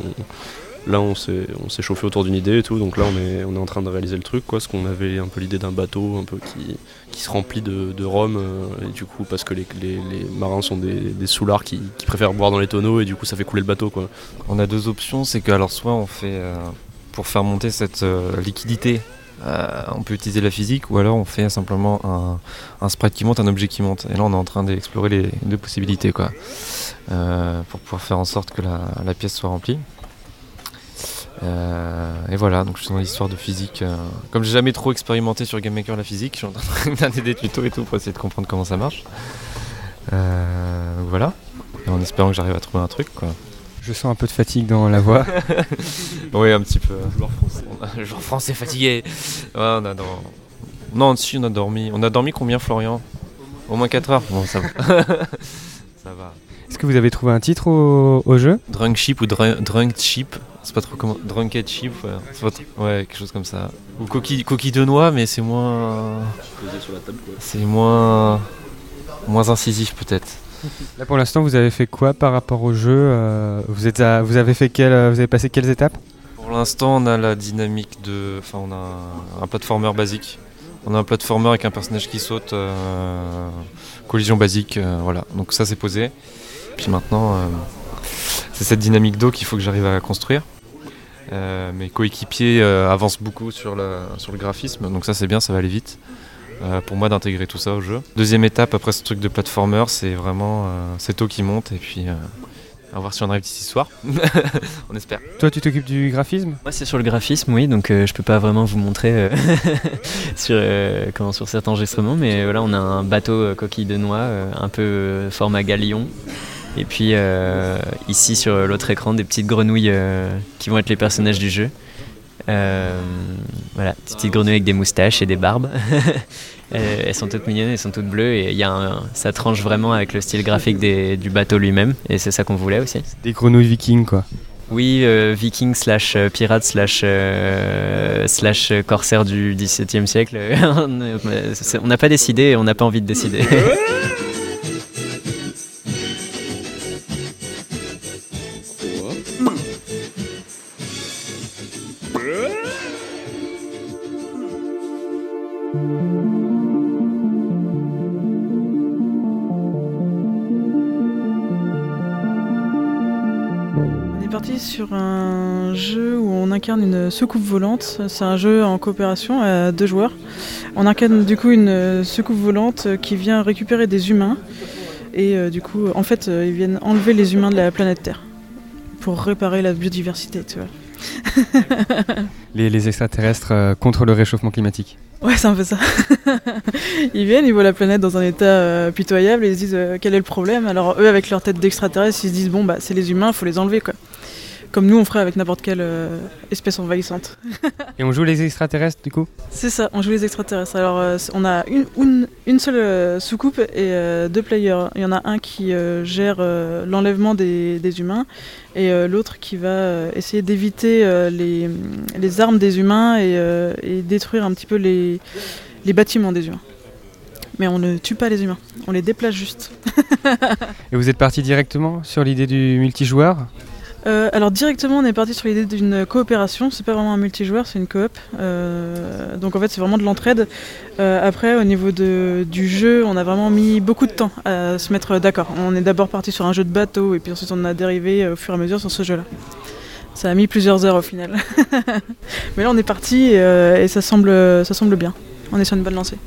là, on s'est, chauffé autour d'une idée et tout, donc là, on est, en train de réaliser le truc, quoi, parce qu'on avait un peu l'idée d'un bateau, qui, se remplit de, rhum, euh, et du coup, parce que les, marins sont des, des soulards qui, préfèrent boire dans les tonneaux, et du coup, ça fait couler le bateau, quoi.
On a deux options, c'est que alors soit on fait euh, pour faire monter cette euh, liquidité, on peut utiliser la physique, ou alors on fait simplement un, un qui monte, un objet qui monte. Et là on est en train d'explorer les deux possibilités quoi, pour pouvoir faire en sorte que la pièce soit remplie. Euh, et voilà, donc je suis dans l'histoire de physique. euh, comme j'ai jamais trop expérimenté sur Game Maker la physique, je suis en train de regarder des tutos et tout pour essayer de comprendre comment ça marche. Euh, donc voilà, Et en espérant que j'arrive à trouver un truc quoi.
Je sens un peu de fatigue dans la voix.
oui, un petit peu. Joueur français. Joueur français fatigué. Ouais, on a dans... Non, si, on a dormi. On a dormi combien, Florian? Au moins 4 heures Bon, ça va. ça va.
Est-ce que vous avez trouvé un titre au, au jeu?
Drunk Ship ou dr- Drunk Ship? C'est pas trop comment. Drunked Ship ouais. C'est pas trop- ouais, quelque chose comme ça. Ou coquille, coquille de noix, mais c'est moins. C'est moins. Moins incisif peut-être.
Là pour l'instant, vous avez fait quoi par rapport au jeu Euh, vous, êtes à- vous avez fait quelle, vous avez passé quelles étapes?
Pour l'instant, on a la dynamique de. Enfin, on a un, un platformer basique. On a un platformer avec un personnage qui saute, euh, collision basique, euh, voilà. Donc ça, c'est posé. Puis maintenant, euh, c'est cette dynamique d'eau qu'il faut que j'arrive à construire. Euh, mes coéquipiers euh, avancent beaucoup sur, la, sur le graphisme, donc ça c'est bien, ça va aller vite. euh, pour moi d'intégrer tout ça au jeu. Deuxième étape après ce truc de platformer, c'est vraiment euh, cette eau qui monte et puis euh, à voir si on arrive d'ici ce soir. on espère.
Toi, tu t'occupes du graphisme?
Moi, c'est sur le graphisme, oui, donc euh, je peux pas vraiment vous montrer euh, sur, euh, comment, sur certains enregistrements, mais voilà, on a un bateau euh, coquille de noix, euh, un peu euh, format galion. Et puis euh, ici sur l'autre écran, des petites grenouilles euh, qui vont être les personnages du jeu. Euh, voilà, des petites grenouilles avec des moustaches et des barbes. Elles sont toutes mignonnes, elles sont toutes bleues et y a un- ça tranche vraiment avec le style graphique des- du bateau lui-même et c'est ça qu'on voulait aussi.
Des grenouilles vikings, quoi.
Oui, euh, viking slash pirate slash euh, slash corsaire du XVIIe siècle. On n'a pas décidé et on n'a pas envie de décider.
incarne une soucoupe volante. C'est un jeu en coopération à deux joueurs. On incarne du coup une soucoupe volante qui vient récupérer des humains. Et euh, du coup, en fait, euh, ils viennent enlever les humains de la planète Terre pour réparer la biodiversité, tu vois.
Les, les extraterrestres euh, contre le réchauffement climatique.
Ouais, c'est un peu ça. ils viennent, ils voient la planète dans un état euh, pitoyable et ils se disent euh, quel est le problème? Alors eux, avec leur tête d'extraterrestre, ils se disent bon bah c'est les humains, faut les enlever quoi. Comme nous on ferait avec n'importe quelle euh, espèce envahissante.
Et on joue les extraterrestres, du coup
c'est ça, on joue les extraterrestres. Alors euh, on a une, une, une seule euh, soucoupe et deux players. Il y en a un qui gère l'enlèvement des, des humains et l'autre qui va essayer d'éviter les, les armes des humains et, et détruire un petit peu les, les bâtiments des humains. Mais on ne tue pas les humains, on les déplace juste.
Et vous êtes parti directement sur l'idée du multijoueur?
Euh, alors directement on est parti sur l'idée d'une coopération, c'est pas vraiment un multijoueur, c'est une coop. Euh, donc en fait c'est vraiment de l'entraide. Euh, après au niveau de, du jeu on a vraiment mis beaucoup de temps à se mettre d'accord. On est d'abord parti sur un jeu de bateau et puis ensuite on a dérivé euh, au fur et à mesure sur ce jeu là. Ça a mis plusieurs heures au final. Mais là on est parti et ça semble, ça semble bien. On est sur une bonne lancée.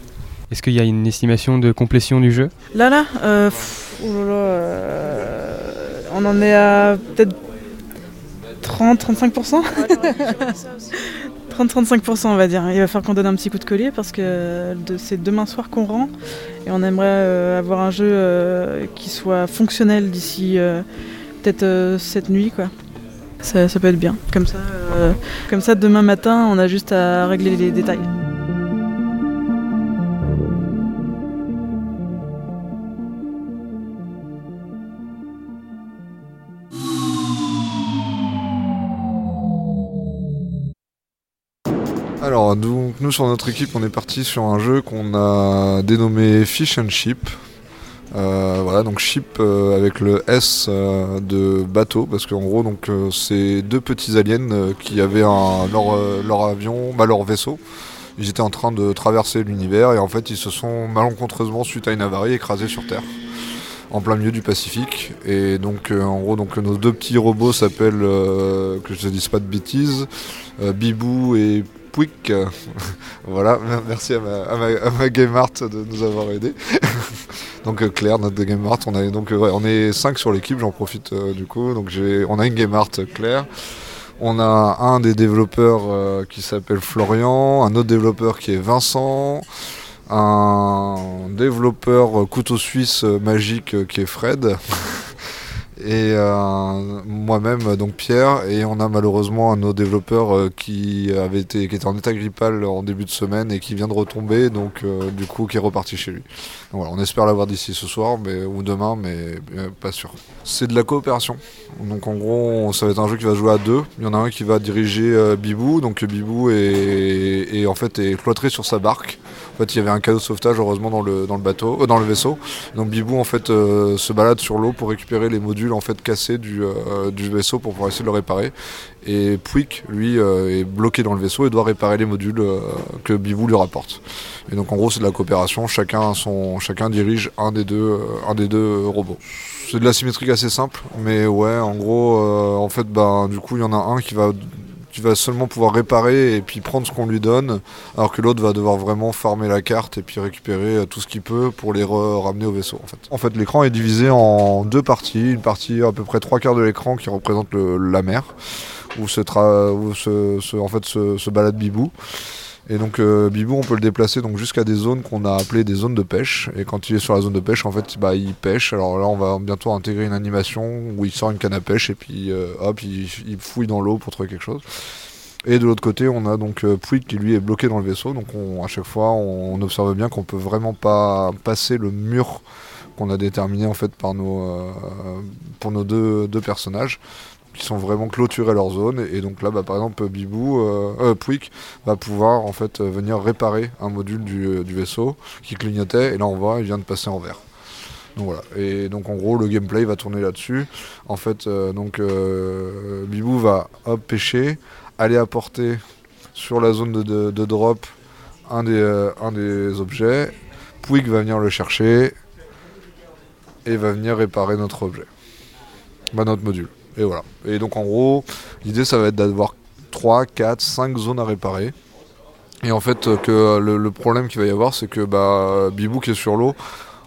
Est-ce qu'il y a une estimation de complétion du jeu?
Là, là, pff, oh là là, on en est à peut-être 30-35% 30-35% on va dire. Il va falloir qu'on donne un petit coup de collier parce que c'est demain soir qu'on rend et on aimerait euh, avoir un jeu euh, qui soit fonctionnel d'ici euh, peut-être cette nuit quoi. Ça, ça peut être bien. Comme ça, comme ça, demain matin, on a juste à régler les détails.
Donc, nous sur notre équipe, on est parti sur un jeu qu'on a dénommé Fish and Ship. Euh, voilà, donc ship euh, avec le S euh, de bateau, parce qu'en gros, donc c'est deux petits aliens qui avaient un, leur, leur avion, bah, leur vaisseau. Ils étaient en train de traverser l'univers et en fait, ils se sont malencontreusement, suite à une avarie, écrasés sur Terre en plein milieu du Pacifique. Et donc, en gros, donc, nos deux petits robots s'appellent, que je ne dise pas de bêtises, Bibou et Pouic. voilà, merci à ma, à Game Art de nous avoir aidés. donc, euh, Claire, notre Game Art, on, donc, euh, on est 5 sur l'équipe, j'en profite euh, du coup. Donc, on a une Game Art Claire. On a un des développeurs euh, qui s'appelle Florian, un autre développeur qui est Vincent, un développeur euh, couteau suisse euh, magique euh, qui est Fred. Et euh, moi-même, donc Pierre, et on a malheureusement un autre développeur euh, qui avait été, qui était en état grippal en début de semaine et qui vient de retomber, donc euh, du coup qui est reparti chez lui. Voilà, on espère l'avoir d'ici ce soir, mais ou demain, mais pas sûr. C'est de la coopération. Donc en gros, ça va être un jeu qui va jouer à deux. Il y en a un qui va diriger Bibou, donc Bibou est, est en fait est cloîtré sur sa barque. En fait, il y avait un cadeau de sauvetage heureusement dans le dans le bateau, euh, dans le vaisseau. Donc Bibou en fait euh, se balade sur l'eau pour récupérer les modules en fait cassés du, euh, du vaisseau pour pouvoir essayer de le réparer. Et Pouic, lui, est bloqué dans le vaisseau et doit réparer les modules que Bibou lui rapporte. Et donc en gros, c'est de la coopération. Chacun son, chacun dirige un des deux, un des deux robots. C'est de la symétrique assez simple, mais ouais, en gros, en fait, ben du coup, il y en a un qui va qui va seulement pouvoir réparer et puis prendre ce qu'on lui donne, alors que l'autre va devoir vraiment farmer la carte et puis récupérer euh, tout ce qu'il peut pour les ramener au vaisseau. En fait, en fait l'écran est divisé en deux parties. Une partie à peu près trois quarts de l'écran qui représente le- la mer, où se, tra- où se, en fait, se balade Bibou. Et donc euh, Bibou, on peut le déplacer donc jusqu'à des zones qu'on a appelées des zones de pêche. Et quand il est sur la zone de pêche, en fait, bah, il pêche. Alors là, on va bientôt intégrer une animation où il sort une canne à pêche et puis euh, hop, il, il fouille dans l'eau pour trouver quelque chose. Et de l'autre côté, on a donc euh, qui lui est bloqué dans le vaisseau. Donc on- à chaque fois, on, observe bien qu'on peut vraiment pas passer le mur qu'on a déterminé en fait par nos, euh, pour nos deux personnages qui sont vraiment clôturés leur zone. Et donc là, bah, par exemple, Bibou, euh, euh, va pouvoir en fait euh, venir réparer un module du, vaisseau qui clignotait. Et là, on voit, il vient de passer en vert. Donc voilà. Et donc en gros, le gameplay va tourner là-dessus. En fait, donc Bibou va hop pêcher, aller apporter sur la zone de, drop un des, un des objets. Pouic va venir le chercher et va venir réparer notre objet, bah, notre module. Et voilà. Et donc en gros, l'idée ça va être d'avoir 3, 4, 5 zones à réparer. Et en fait, euh, que euh, le, problème qu'il va y avoir, c'est que bah, Bibou qui est sur l'eau,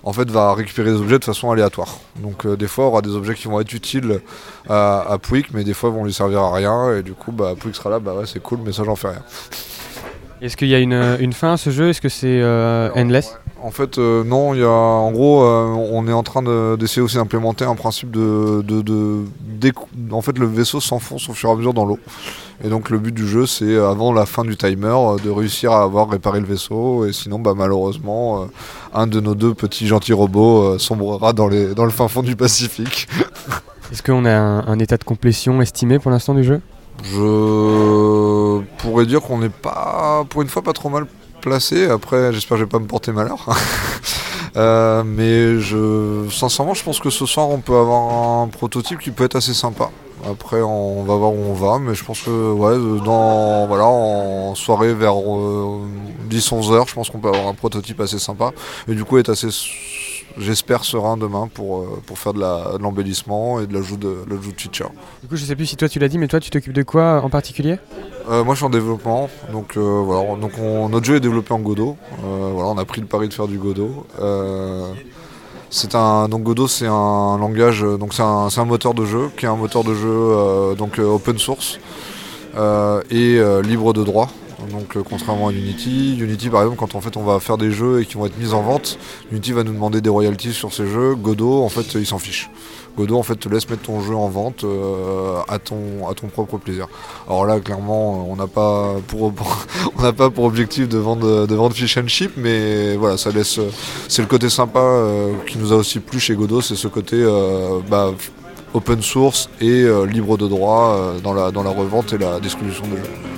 en fait, va récupérer des objets de façon aléatoire. Donc euh, des fois, y aura des objets qui vont être utiles à, à mais des fois, ils vont lui servir à rien. Et du coup, bah, sera là, bah ouais, c'est cool, mais ça, j'en fais rien.
Est-ce qu'il y a une, fin à ce jeu? Est-ce que c'est endless?
En fait, euh, non, il y a, en gros, euh, on est en train de- d'essayer aussi d'implémenter un principe de, de, de- d'écou- En fait, le vaisseau s'enfonce au fur et à mesure dans l'eau. Et donc, le but du jeu, c'est euh, avant la fin du timer, de réussir à avoir réparé le vaisseau. Et sinon, bah, malheureusement, euh, un de nos deux petits gentils robots sombrera dans, les, dans le fin fond du Pacifique.
Est-ce qu'on a un, un état de complétion estimé pour l'instant du jeu?
Je pourrais dire qu'on n'est pas, pour une fois, pas trop mal Après, j'espère que je vais pas me porter malheur. Euh, mais je, sincèrement, je pense que ce soir, on peut avoir un prototype qui peut être assez sympa. Après, on va voir où on va, mais je pense que ouais, dans, voilà, en soirée vers 10-11 heures, je pense qu'on peut avoir un prototype assez sympa. Et du coup, être assez, j'espère, serein demain pour, euh, pour faire de de l'embellissement et de l'ajout de, l'ajout de features.
Du coup, je sais plus si toi tu l'as dit, mais toi tu t'occupes de quoi en particulier?
Euh, moi je suis en développement, donc euh, voilà, donc on- notre jeu est développé en Godot. Euh, voilà, on a pris le pari de faire du Godot. C'est un donc Godot c'est un langage, donc c'est un, un moteur de jeu qui est un moteur de jeu donc open source et libre de droit. Donc euh, contrairement à Unity, Unity par exemple quand en fait on va faire des jeux et qui vont être mis en vente, Unity va nous demander des royalties sur ces jeux. Godot en fait il s'en fiche. Godot en fait te laisse mettre ton jeu en vente euh, à ton à ton propre plaisir. Alors là clairement on n'a pas pour, on n'a pas pour objectif de vendre de vendre fish and chip mais voilà ça laisse c'est le côté sympa euh, qui nous a aussi plu chez Godot c'est ce côté euh, bah, open source et euh, libre de droit euh, dans la dans la revente et la distribution des jeux.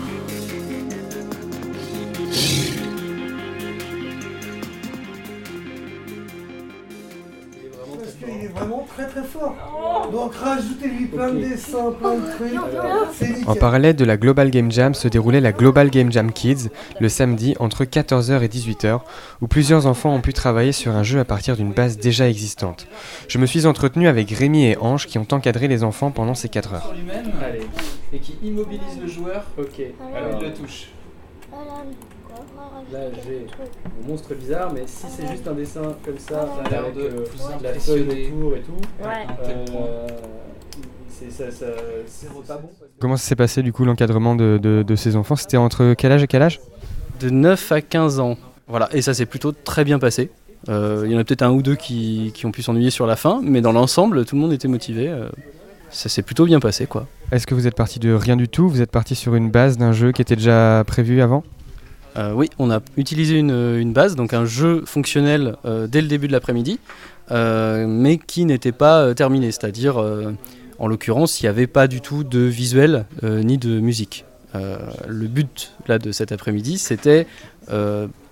Rajoutez-lui plein de dessins, plein de trucs. C'est nickel.
En parallèle de la Global Game Jam se déroulait la Global Game Jam Kids le samedi entre 14h et 18h où plusieurs enfants ont pu travailler sur un jeu à partir d'une base déjà existante. Je me suis entretenu avec Rémi et Ange qui ont encadré les enfants pendant ces 4 heures.
et qui immobilise le joueur
Ok.
alors
Alors,
il le touche.
Là j'ai mon monstre bizarre, mais si c'est juste un dessin comme ça,
Ça a l'air
avec
de
euh, la feuille autour et tout,
Ouais.
euh, c'est ça, ça- c'est pas bon.
Comment ça s'est passé du coup l'encadrement de, de- de ces enfants? C'était entre quel âge et quel âge?
De 9 à 15 ans. Voilà, et ça s'est plutôt très bien passé. Euh, Il y en a peut-être un ou deux qui, qui ont pu s'ennuyer sur la fin, mais dans l'ensemble, tout le monde était motivé. euh, ça s'est plutôt bien passé, quoi.
Est-ce que vous êtes parti de rien du tout? Vous êtes parti sur une base d'un jeu qui était déjà prévu avant?
Euh, oui, on a utilisé une, base, donc un jeu fonctionnel euh, dès le début de l'après-midi, euh, mais qui n'était pas terminé. C'est-à-dire, en l'occurrence, il n'y avait pas du tout de visuel ni de musique. Le but là de cet après-midi, c'était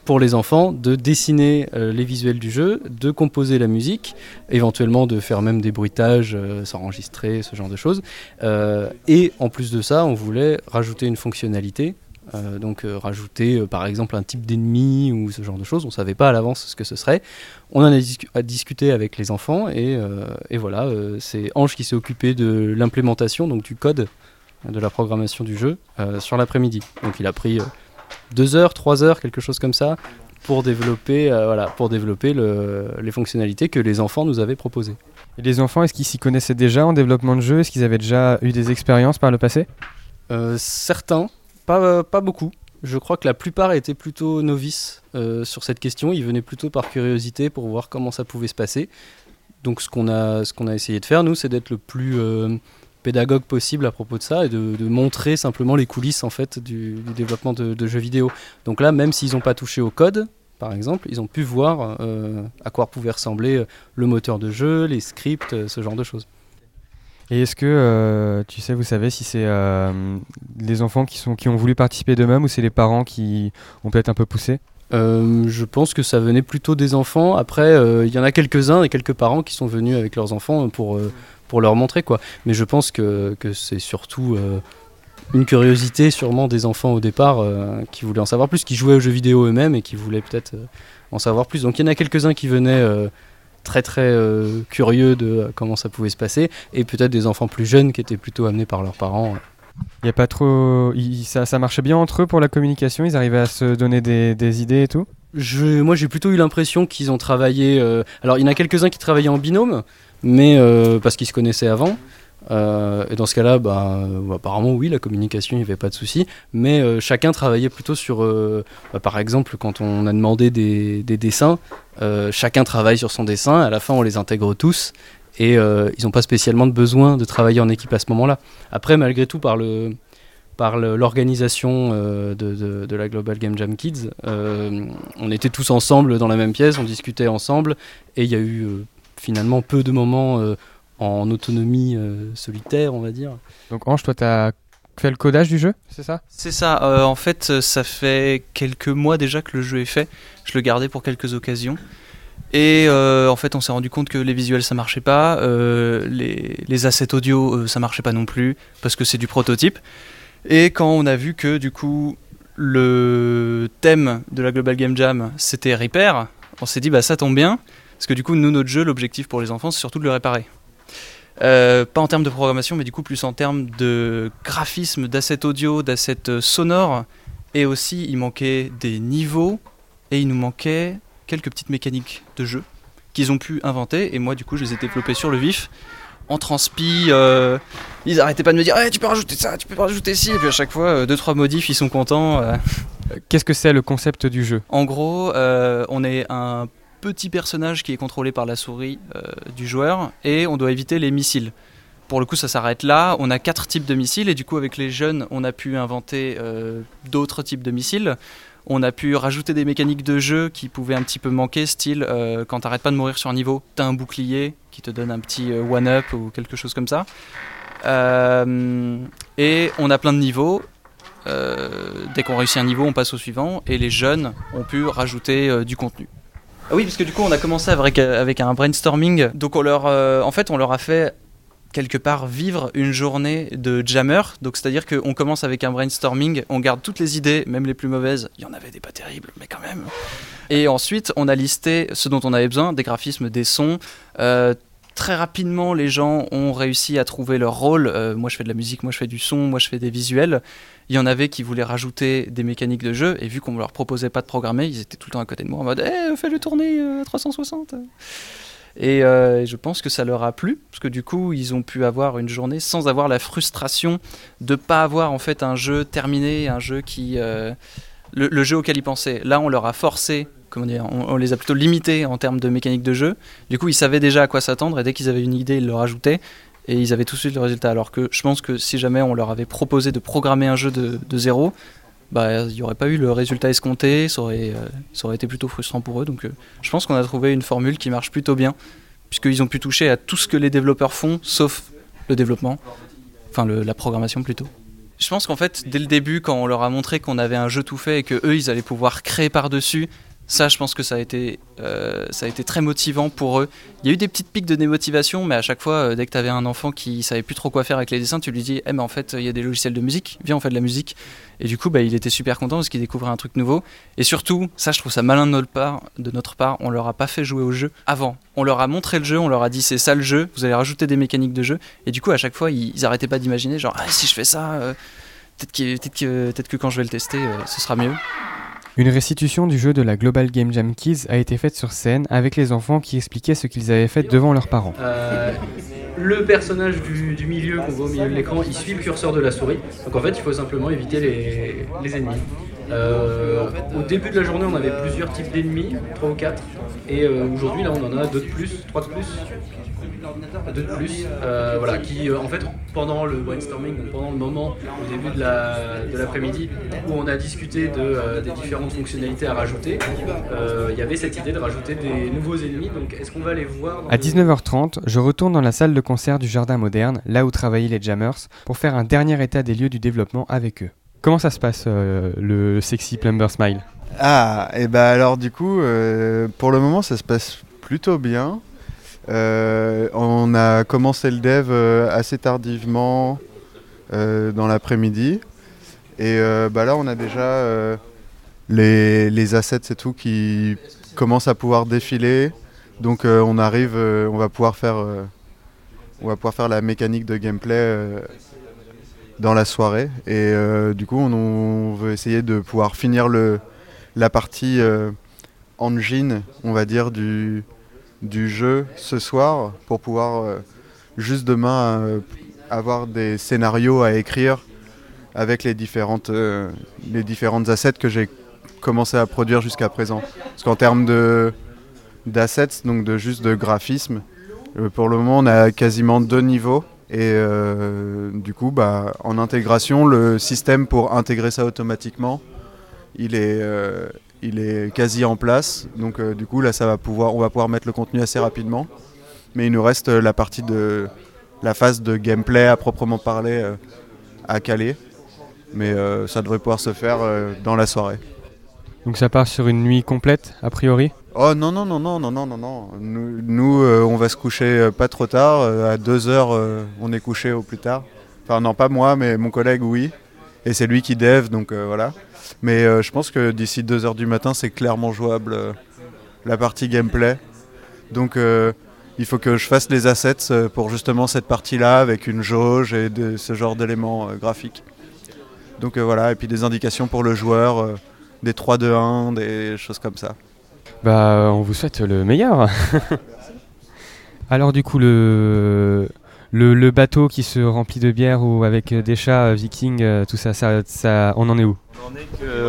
pour les enfants de dessiner les visuels du jeu, de composer la musique, éventuellement de faire même des bruitages, s'enregistrer, ce genre de choses. Et en plus de ça, on voulait rajouter une fonctionnalité euh, donc euh, rajouter euh, par exemple un type d'ennemi ou ce genre de choses. On ne savait pas à l'avance ce que ce serait. On en a, discu- a discuté avec les enfants et, et voilà, c'est Ange qui s'est occupé de l'implémentation, donc du code de la programmation du jeu sur l'après-midi. Donc il a pris deux heures, trois heures, quelque chose comme ça pour développer, voilà, pour développer le- les fonctionnalités que les enfants nous avaient proposées.
Et les enfants, est-ce qu'ils s'y connaissaient déjà en développement de jeu? Est-ce qu'ils avaient déjà eu des expériences par le passé?
Certains, pas, euh, pas beaucoup. Je crois que la plupart étaient plutôt novices euh, sur cette question. Ils venaient plutôt par curiosité pour voir comment ça pouvait se passer. Donc ce qu'on a, essayé de faire, nous, c'est d'être le plus euh, pédagogue possible à propos de ça et de, montrer simplement les coulisses en fait du, développement de, jeux vidéo. Donc là, même s'ils n'ont pas touché au code, par exemple, ils ont pu voir à quoi pouvait ressembler le moteur de jeu, les scripts, ce genre de choses.
Et est-ce que, euh, tu sais, vous savez si c'est euh, les enfants qui, ont voulu participer d'eux-mêmes ou c'est les parents qui ont peut-être un peu poussé?
Euh, je pense que ça venait plutôt des enfants. Après, euh, il y en a quelques-uns et quelques parents qui sont venus avec leurs enfants pour, pour leur montrer quoi. Mais je pense que, que c'est surtout une curiosité sûrement des enfants au départ qui voulaient en savoir plus, qui jouaient aux jeux vidéo eux-mêmes et qui voulaient peut-être en savoir plus. Donc il y en a quelques-uns qui venaient très très euh, curieux de euh, comment ça pouvait se passer et peut-être des enfants plus jeunes qui étaient plutôt amenés par leurs parents.
Il y a pas trop. il- ça, ça marchait bien entre eux pour la communication? Ils arrivaient à se donner des, des idées et tout?
Je, moi, j'ai plutôt eu l'impression qu'ils ont travaillé. euh, alors, il y en a quelques-uns qui travaillaient en binôme, mais euh, parce qu'ils se connaissaient avant. Euh, et dans ce cas-là, bah, euh, apparemment, oui, la communication, il n'y avait pas de souci. Mais euh, chacun travaillait plutôt sur. bah, par exemple, quand on a demandé des, des dessins, chacun travaille sur son dessin. À la fin, on les intègre tous. Et ils n'ont pas spécialement de besoin de travailler en équipe à ce moment-là. Après, malgré tout, par le, par l'organisation de, la Global Game Jam Kids. On était tous ensemble dans la même pièce, on discutait ensemble, et il y a eu finalement peu de moments en autonomie euh, solitaire, on va dire.
Donc, Ange, toi, tu as fait le codage du jeu, c'est ça?
C'est ça, euh, en fait, euh, ça fait quelques mois déjà que le jeu est fait. Je le gardais pour quelques occasions. Et euh, en fait, on s'est rendu compte que les visuels ça marchait pas, euh, les, les assets audio euh, ça marchait pas non plus, parce que c'est du prototype. Et quand on a vu que du coup le thème de la Global Game Jam c'était Repair, on s'est dit bah ça tombe bien, parce que du coup, nous, notre jeu, l'objectif pour les enfants, c'est surtout de le réparer. Euh, pas en termes de programmation, mais du coup plus en termes de graphisme, d'assets audio, d'assets euh, sonores. Et aussi, il manquait des niveaux et il nous manquait quelques petites mécaniques de jeu qu'ils ont pu inventer. Et moi, du coup, je les ai développées sur le vif. En transpi, euh, ils arrêtaient pas de me dire Eh, tu peux rajouter ça, tu peux rajouter ci. Et puis à chaque fois, euh, deux trois modifs, ils sont contents.
Qu'est-ce que c'est le concept du jeu?
En gros, euh, on est un petit personnage qui est contrôlé par la souris euh, du joueur et on doit éviter les missiles. Pour le coup, ça s'arrête là. On a quatre types de missiles et du coup, avec les jeunes, on a pu inventer euh, d'autres types de missiles. On a pu rajouter des mécaniques de jeu qui pouvaient un petit peu manquer, style euh, quand t'arrêtes pas de mourir sur un niveau, t'as un bouclier qui te donne un petit one-up ou quelque chose comme ça. Et on a plein de niveaux. Dès qu'on réussit un niveau, on passe au suivant. Et les jeunes ont pu rajouter du contenu. Ah oui, parce que du coup, on a commencé avec, un brainstorming. Donc, euh, en fait, on leur a fait quelque part vivre une journée de jammer. Donc, c'est-à-dire qu'on commence avec un brainstorming, on garde toutes les idées, même les plus mauvaises. Il y en avait des pas terribles, mais quand même. Et ensuite, on a listé ce dont on avait besoin des graphismes, des sons. Euh, très rapidement, les gens ont réussi à trouver leur rôle. Euh, moi, je fais de la musique, moi, je fais du son, moi, je fais des visuels. Il y en avait qui voulaient rajouter des mécaniques de jeu, et vu qu'on ne leur proposait pas de programmer, ils étaient tout le temps à côté de moi en mode Eh, fais-le tourner euh, à 360 Et euh, je pense que ça leur a plu, parce que du coup, ils ont pu avoir une journée sans avoir la frustration de pas avoir en fait un jeu terminé, un jeu qui euh, le jeu auquel ils pensaient. Là, on leur a forcé, on, les a plutôt limités en termes de mécanique de jeu. Du coup, ils savaient déjà à quoi s'attendre, et dès qu'ils avaient une idée, ils le rajoutaient. Et ils avaient tout de suite le résultat. Alors que je pense que si jamais on leur avait proposé de programmer un jeu de, zéro, bah, il n'y aurait pas eu le résultat escompté, ça aurait, euh, été plutôt frustrant pour eux. Donc euh, je pense qu'on a trouvé une formule qui marche plutôt bien, puisqu'ils ont pu toucher à tout ce que les développeurs font, sauf le développement, enfin la programmation plutôt. Je pense qu'en fait, dès le début, quand on leur a montré qu'on avait un jeu tout fait et que eux, ils allaient pouvoir créer par-dessus, ça, je pense que ça a été, euh, ça a été très motivant pour eux. Il y a eu des petites pics de démotivation, mais à chaque fois, euh, dès que tu avais un enfant qui savait plus trop quoi faire avec les dessins, tu lui dis, eh mais en fait, il y a des logiciels de musique, viens, on fait de la musique. Et du coup, bah, il était super content parce qu'il découvrait un truc nouveau. Et surtout, ça, je trouve ça malin de notre part, de notre part, on leur a pas fait jouer au jeu avant. On leur a montré le jeu, on leur a dit, c'est ça le jeu, vous allez rajouter des mécaniques de jeu. Et du coup, à chaque fois, ils, ils arrêtaient pas d'imaginer, genre, ah, si je fais ça, euh, peut-être que, peut que, peut que quand je vais le tester, euh, ce sera mieux.
Une restitution du jeu de la Global Game Jam Kids a été faite sur scène avec les enfants qui expliquaient ce qu'ils avaient fait devant leurs parents.
Euh, le personnage du, milieu qu'on voit au milieu de l'écran, il suit le curseur de la souris. Donc en fait, il faut simplement éviter les, ennemis. Euh, au début de la journée, on avait plusieurs types d'ennemis, 3 ou 4. Et euh, aujourd'hui, là, on en a deux de plus, 3 de plus. Deux de plus, euh, voilà, qui euh, en fait pendant le brainstorming, donc pendant le moment au début de la- de l'après-midi où on a discuté de, euh, des différentes fonctionnalités à rajouter, euh, il y avait cette idée de rajouter des nouveaux ennemis. Donc est-ce qu'on va les voir
À
le-
19h30, je retourne dans la salle de concert du Jardin Moderne, là où travaillaient les Jammers, pour faire un dernier état des lieux du développement avec eux. Comment ça se passe, euh, le Sexy Plumber Smile?
Ah, et bah alors du coup, euh, pour le moment, ça se passe plutôt bien. Euh, on a commencé le dev euh, assez tardivement euh, dans l'après-midi. Et bah là, on a déjà les, assets et tout qui commencent à pouvoir défiler. Donc on arrive, on va pouvoir faire, on va pouvoir faire la mécanique de gameplay dans la soirée. Et du coup, on, on veut essayer de pouvoir finir le, la partie engine, on va dire, du, du jeu ce soir pour pouvoir euh, juste demain euh, avoir des scénarios à écrire avec les différentes, euh, les différentes assets que j'ai commencé à produire jusqu'à présent. Parce qu'en termes de d'assets, donc de juste de graphisme, pour le moment on a quasiment deux niveaux. Et du coup, bah, en intégration, le système pour intégrer ça automatiquement, il est, il est quasi en place. Donc euh, du coup, là, ça va pouvoir, on va pouvoir mettre le contenu assez rapidement. Mais il nous reste euh, la partie de la phase de gameplay à proprement parler euh, à caler. Mais ça devrait pouvoir se faire dans la soirée.
Donc ça part sur une nuit complète, a priori?
Oh non, non, non, non, non, non, non, non. Nous, nous, on va se coucher pas trop tard. à 2 heures, on est couché au plus tard. Enfin, non, pas moi, mais mon collègue, oui. Et c'est lui qui dev, donc voilà. Mais euh, je pense que d'ici 2 heures du matin, c'est clairement jouable euh, la partie gameplay. Donc euh, il faut que je fasse les assets pour justement cette partie-là, avec une jauge et ce genre d'éléments graphiques. Donc voilà, et puis des indications pour le joueur, des 3-2-1, des choses comme ça.
Bah, on vous souhaite le meilleur. Alors du coup, le, le, le bateau qui se remplit de bière ou avec euh, des chats euh, vikings, euh, tout ça, ça, ça, on en est où?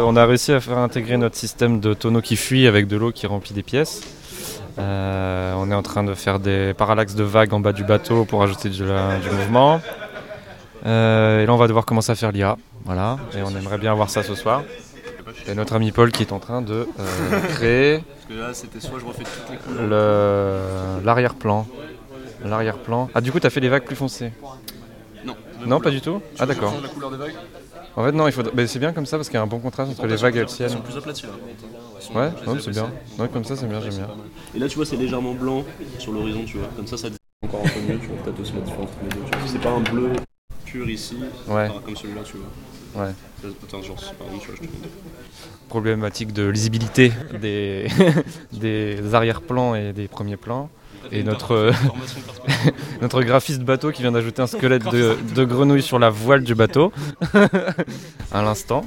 On a réussi à faire intégrer notre système de tonneau qui fuit avec de l'eau qui remplit des pièces. Euh, on est en train de faire des parallaxes de vagues en bas du bateau pour ajouter du, la- du mouvement. Euh, et là, on va devoir commencer à faire l'IA. Voilà. Et on aimerait bien voir ça ce soir. Et notre ami Paul qui est en train de euh, créer
Parce que là, c'était soit je refais toutes les couleurs.
le- l'arrière-plan. L'arrière-plan. Ah, du coup, tu as fait des vagues plus foncées
Non.
Non, pas du tout? Ah, d'accord.
change la couleur des vagues
En fait, non, il faut. c'est bien comme ça parce qu'il y a un bon contraste entre les vagues et le ciel.
Ils sont plus up là-dessus, là. Ils sont-
Ouais,
je les
c'est bien. Ouais, comme ça, c'est bien, j'aime bien.
Et là, tu vois, c'est légèrement blanc sur l'horizon, tu vois. Comme ça, ça encore un peu mieux. Tu vois, peut-être aussi la différence entre les deux. tu vois. C'est pas un bleu pur ici,
Ouais.
comme celui-là, tu vois.
Ouais.
Attends, genre, c'est pas un, tu vois, je te montre.
Problématique de lisibilité des, des arrière-plans et des premiers plans. Et notre, notre graphiste bateau qui vient d'ajouter un squelette de, de grenouille sur la voile du bateau. À l'instant.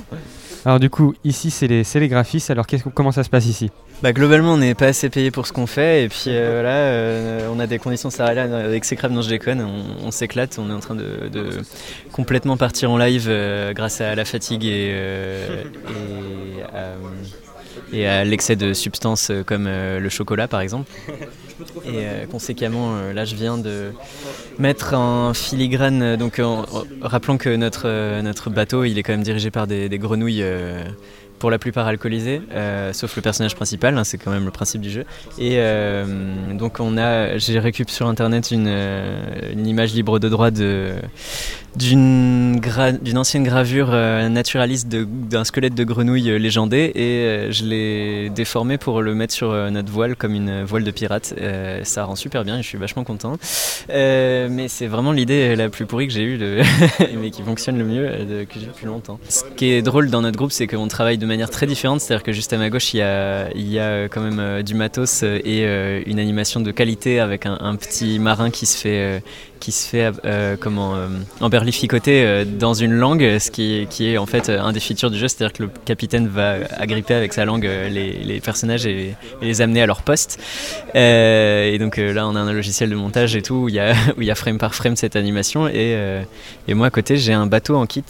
Alors du coup, ici c'est les, c'est les graphistes, alors comment ça se passe ici?
Bah, globalement, on n'est pas assez payé pour ce qu'on fait, et puis euh, voilà, euh, on a des conditions salariales avec ces crêpes, non je déconne, on, on s'éclate, on est en train de, de complètement partir en live euh, grâce à la fatigue et, euh, et, euh, et à l'excès de substances euh, comme euh, le chocolat par exemple. Et euh, conséquemment, euh, là je viens de mettre en filigrane, euh, donc en, en rappelant que notre, euh, notre bateau il est quand même dirigé par des, des grenouilles euh, pour la plupart alcoolisées, euh, sauf le personnage principal, hein, c'est quand même le principe du jeu. Et euh, donc on a, j'ai récupéré sur internet une, euh, une image libre de droit d'une ancienne gravure naturaliste d'un squelette de grenouille légendé et je l'ai déformé pour le mettre sur notre voile comme une voile de pirate. Ça rend super bien et je suis vachement content. Mais c'est vraiment l'idée la plus pourrie que j'ai eue, mais qui fonctionne le mieux, de- que j'ai depuis longtemps. Ce qui est drôle dans notre groupe, c'est qu'on travaille de manière très différente. C'est-à-dire que juste à ma gauche, il y a, il euh, quand même euh, du matos euh, et une animation de qualité avec un, petit marin qui se fait, qui se fait euh, comment, euh, emberlificoter euh, dans une langue, ce qui, qui est en fait euh, un des features du jeu. C'est-à-dire que le capitaine va agripper avec sa langue euh, les, les personnages et, les amener à leur poste. Euh, et donc là, on a un logiciel de montage et tout où il y a, y a frame par frame cette animation. Et, et moi, à côté, j'ai un bateau en kit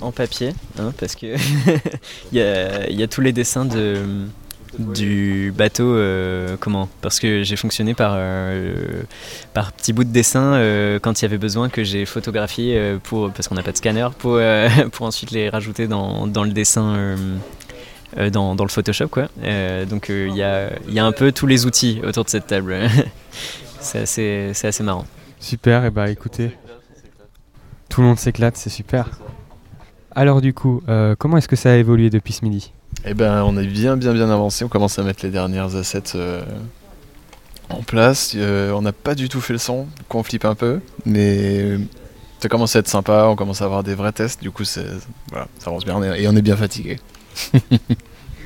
en papier, hein, parce que il y, y a tous les dessins de du bateau euh, comment? Parce que j'ai fonctionné par euh, par petits bouts de dessin euh, quand il y avait besoin que j'ai photographié pour parce qu'on n'a pas de scanner pour pour ensuite les rajouter dans, dans le dessin dans, dans le Photoshop quoi. Donc il y, a, y a un peu tous les outils autour de cette table. C'est assez assez marrant.
Super, et bah écoutez, tout le monde s'éclate, c'est super. Alors du coup, comment est-ce que ça a évolué depuis ce midi?
Eh ben, on est bien, bien, bien avancé. On commence à mettre les dernières assets euh, en place. Euh, on n'a pas du tout fait le son, donc on flippe un peu, mais ça commence à être sympa. On commence à avoir des vrais tests. Du coup, c'est voilà, ça avance bien et on est bien fatigué.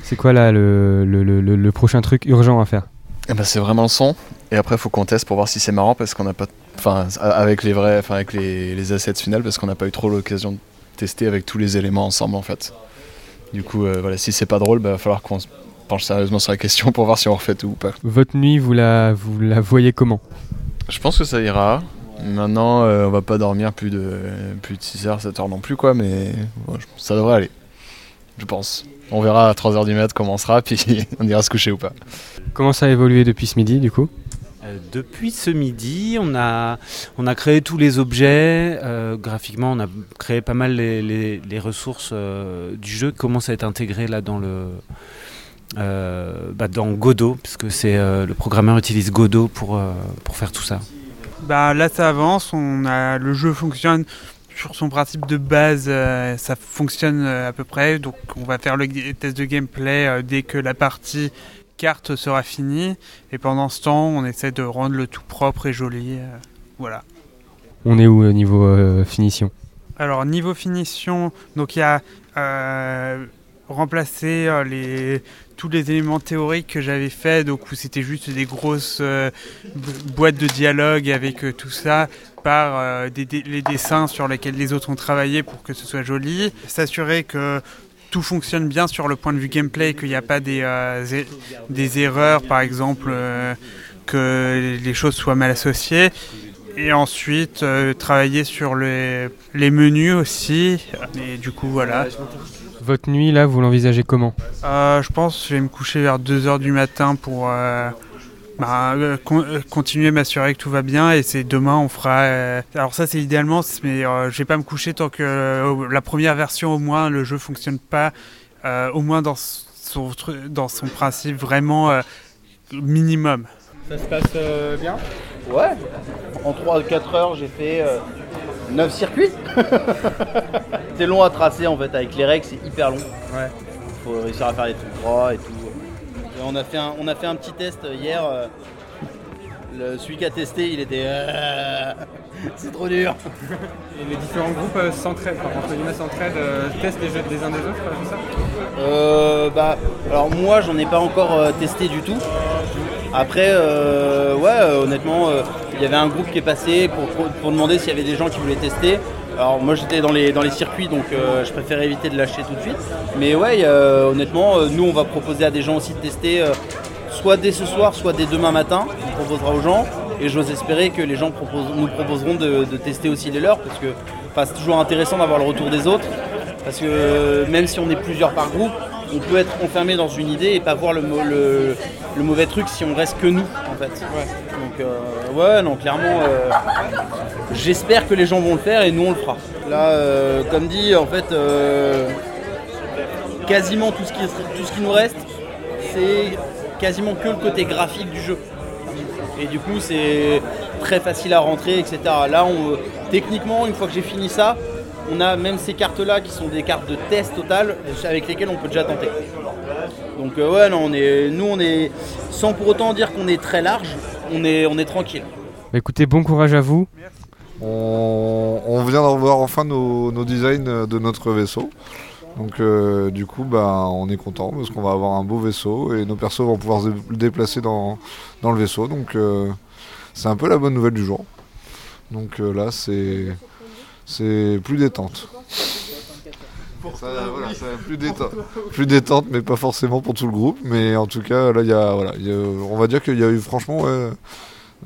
C'est quoi là le, le, le- prochain truc urgent à faire?
Eh ben, c'est vraiment le son. Et après, il faut qu'on teste pour voir si c'est marrant parce qu'on n'a pas, enfin, avec les vrais, enfin, avec les, les assets finales parce qu'on n'a pas eu trop l'occasion de tester avec tous les éléments ensemble en fait. Du coup, euh, voilà, si c'est pas drôle, bah, va falloir qu'on se penche sérieusement sur la question pour voir si on refait tout ou pas.
Votre nuit, vous la, vous la voyez comment?
Je pense que ça ira. Maintenant, euh, on va pas dormir plus de plus de 6 heures, 7 heures non plus quoi, mais bon, je- ça devrait aller. Je pense. On verra à 3h du mat comment on sera, puis on ira se coucher ou pas.
Comment ça a évolué depuis ce midi du coup?
Euh, Depuis ce midi, on a, on a créé tous les objets. euh, graphiquement, on a créé pas mal les, ressources euh, du jeu qui commencent à être intégrées là dans le euh, bah, dans Godot, puisque c'est euh, le programmeur utilise Godot pour, euh, pour faire tout ça.
Bah là ça avance, on a le jeu fonctionne sur son principe de base, euh, ça fonctionne euh, à peu près. Donc on va faire le test de gameplay euh, dès que la partie carte sera finie. Et pendant ce temps, on essaie de rendre le tout propre et joli. euh, voilà.
On est où au niveau euh, finition?
Alors niveau finition, donc il y a euh, remplacé euh, les, tous les éléments théoriques que j'avais fait, donc où c'était juste des grosses euh, bo- boîtes de dialogue avec euh, tout ça, par euh, des, les dessins sur lesquels les autres ont travaillé pour que ce soit joli. S'assurer que tout fonctionne bien sur le point de vue gameplay, qu'il n'y a pas des, euh, zé- des erreurs, par exemple, euh, que les choses soient mal associées. Et ensuite, euh, travailler sur les, les menus aussi. Et du coup, voilà.
Votre nuit là, vous l'envisagez comment?
Je pense que je vais me coucher vers 2h du matin pour bah, euh, con- euh, continuer, m'assurer que tout va bien. Et c'est demain, on fera. euh, Alors, ça, c'est idéalement, mais euh, je vais pas me coucher tant que euh, la première version, au moins, le jeu fonctionne pas. euh, au moins dans son, tru- dans son principe vraiment euh, minimum.
Ça se passe euh, bien? Ouais. En 3-4 heures, j'ai fait 9 circuits. c'est long à tracer en fait, avec les règles, c'est hyper long. Ouais. Faut réussir à faire les trucs droits et tout. Et on, a fait un, on a fait un petit test hier. euh, le, celui qui a testé, il était. euh, c'est trop dur.
Et les différents groupes euh, s'entraident, enfin, entre guillemets s'entraident, euh, testent les jeux des uns des autres, c'est ça?
Euh, bah, alors moi j'en ai pas encore euh, testé du tout. Après, euh, ouais, euh, honnêtement, euh, il y avait un groupe qui est passé pour, pour- pour demander s'il y avait des gens qui voulaient tester. Alors moi j'étais dans les, circuits donc euh, je préfère éviter de lâcher tout de suite. Mais ouais, euh, honnêtement, euh, nous on va proposer à des gens aussi de tester soit dès ce soir, soit dès demain matin. On proposera aux gens et j'ose espérer que les gens proposent- nous proposeront de, de tester aussi les leurs parce que c'est toujours intéressant d'avoir le retour des autres. Parce que même si on est plusieurs par groupe, on peut être enfermé dans une idée et pas voir le, mau- le- le mauvais truc si on reste que nous en. Donc euh, ouais non clairement euh, j'espère que les gens vont le faire et nous on le fera. Là euh, comme dit en fait quasiment tout ce, qui, tout ce qui nous reste c'est quasiment que le côté graphique du jeu. Et du coup c'est très facile à rentrer etc. Là on, techniquement une fois que j'ai fini ça on a même ces cartes là qui sont des cartes de test total avec lesquelles on peut déjà tenter. Donc euh, ouais non on est nous on est sans pour autant dire qu'on est très large, on est on est tranquille.
Bah, écoutez, bon courage à vous.
On, on vient de revoir enfin nos, nos designs de notre vaisseau. Donc euh, du coup bah, on est content parce qu'on va avoir un beau vaisseau et nos persos vont pouvoir se déplacer dans, dans le vaisseau. Donc euh, c'est un peu la bonne nouvelle du jour. Donc euh, là c'est c'est plus détente. Ça, voilà, ça, plus, détente, plus détente, mais pas forcément pour tout le groupe. Mais en tout cas, là, il y a, voilà, il y a- on va dire qu'il y a eu franchement ouais,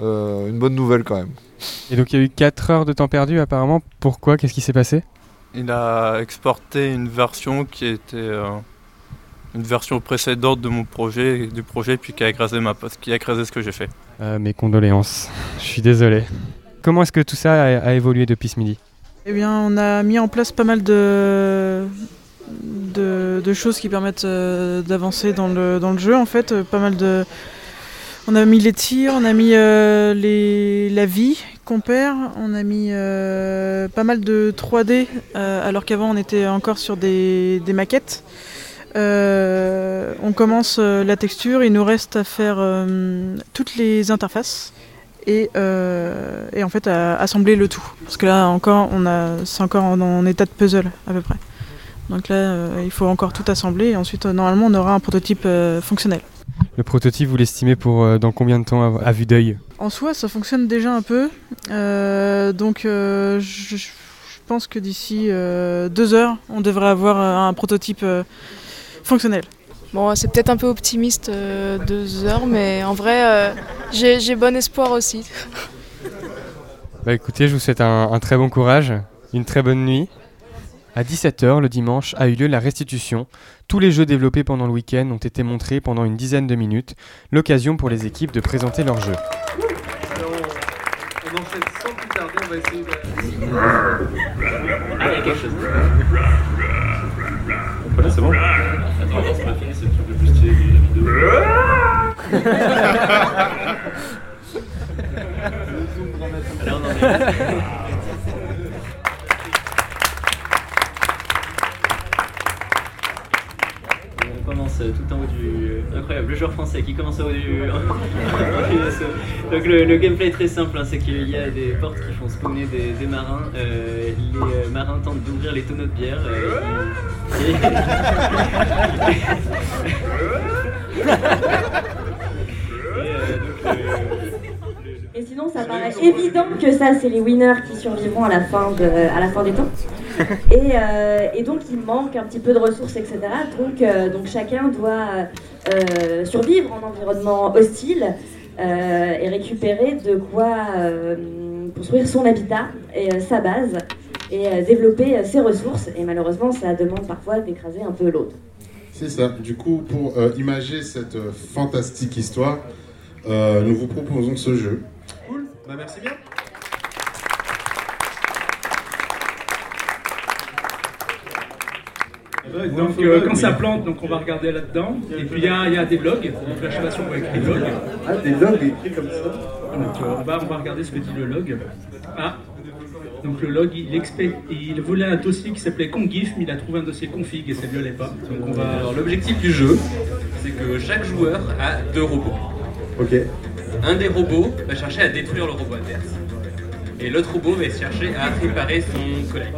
euh, une bonne nouvelle quand même.
Et donc il y a eu 4 heures de temps perdu apparemment. Pourquoi? Qu'est-ce qui s'est passé?
Il a exporté une version qui était euh, une version précédente de mon projet, du projet, puis qui a écrasé ma qui a écrasé ce que j'ai fait.
Euh, Mes condoléances. Je suis désolé. Comment est-ce que tout ça a, a évolué depuis ce midi?
Eh bien, on a mis en place pas mal de, choses qui permettent euh, d'avancer dans le, jeu. En fait. On a mis les tirs, on a mis euh, les, la vie qu'on perd, on a mis euh, pas mal de 3D, euh, alors qu'avant on était encore sur des, maquettes. On commence la texture, il nous reste à faire toutes les interfaces et, euh, et en fait à assembler le tout. Parce que là encore, on a, c'est encore en, en état de puzzle à peu près. Donc là, euh, il faut encore tout assembler et ensuite euh, normalement on aura un prototype fonctionnel.
Le prototype, vous l'estimez pour dans combien de temps à, à vue d'œil?
En soi, ça fonctionne déjà un peu. Donc, je, je pense que d'ici deux heures, on devrait avoir un prototype fonctionnel.
Bon, c'est peut-être un peu optimiste, euh, deux heures, mais en vrai, euh, j'ai bon espoir aussi.
Bah écoutez, je vous souhaite un, un très bon courage, une très bonne nuit. À 17h le dimanche a eu lieu la restitution. Tous les jeux développés pendant le week-end ont été montrés pendant une dizaine de minutes, l'occasion pour les équipes de présenter leurs jeux.
On enchaîne sans plus tarder, on va essayer de...
Ah, il y a quelque chose.
Voilà, c'est bon. Attends,
Brød! commence tout en haut du. Incroyable, le joueur français qui commence en haut du. Donc le, gameplay est très simple, hein, c'est qu'il y a des portes qui font spawner des, marins. Euh, les euh, marins tentent d'ouvrir les tonneaux de bière. euh, Et
sinon, ça paraît évident que ça, c'est les winners qui survivront à la fin, de, à la fin des temps. Et, euh, et donc, il manque un petit peu de ressources, etc. Donc, euh, donc chacun doit euh, survivre en environnement hostile et récupérer de quoi construire son habitat et sa base et développer ses ressources. Et malheureusement, ça demande parfois d'écraser un peu l'autre.
C'est ça. Du coup, pour imager cette fantastique histoire, nous vous proposons ce jeu.
Bah merci bien. Donc euh, quand ça plante, donc on va regarder là-dedans. Et puis il y, a il y a des logs, donc la chasse avec les logs.
Ah, des logs écrits comme ça
Donc euh, on, va, on va regarder ce que dit le log. Ah, donc le log, il, voulait un dossier qui s'appelait config, mais il a trouvé un dossier config et ça ne lui allait pas. Donc on va...
Alors l'objectif du jeu, c'est que chaque joueur a deux robots.
Ok.
Un des robots va chercher à détruire le robot adverse. Et l'autre robot va chercher à réparer son collègue.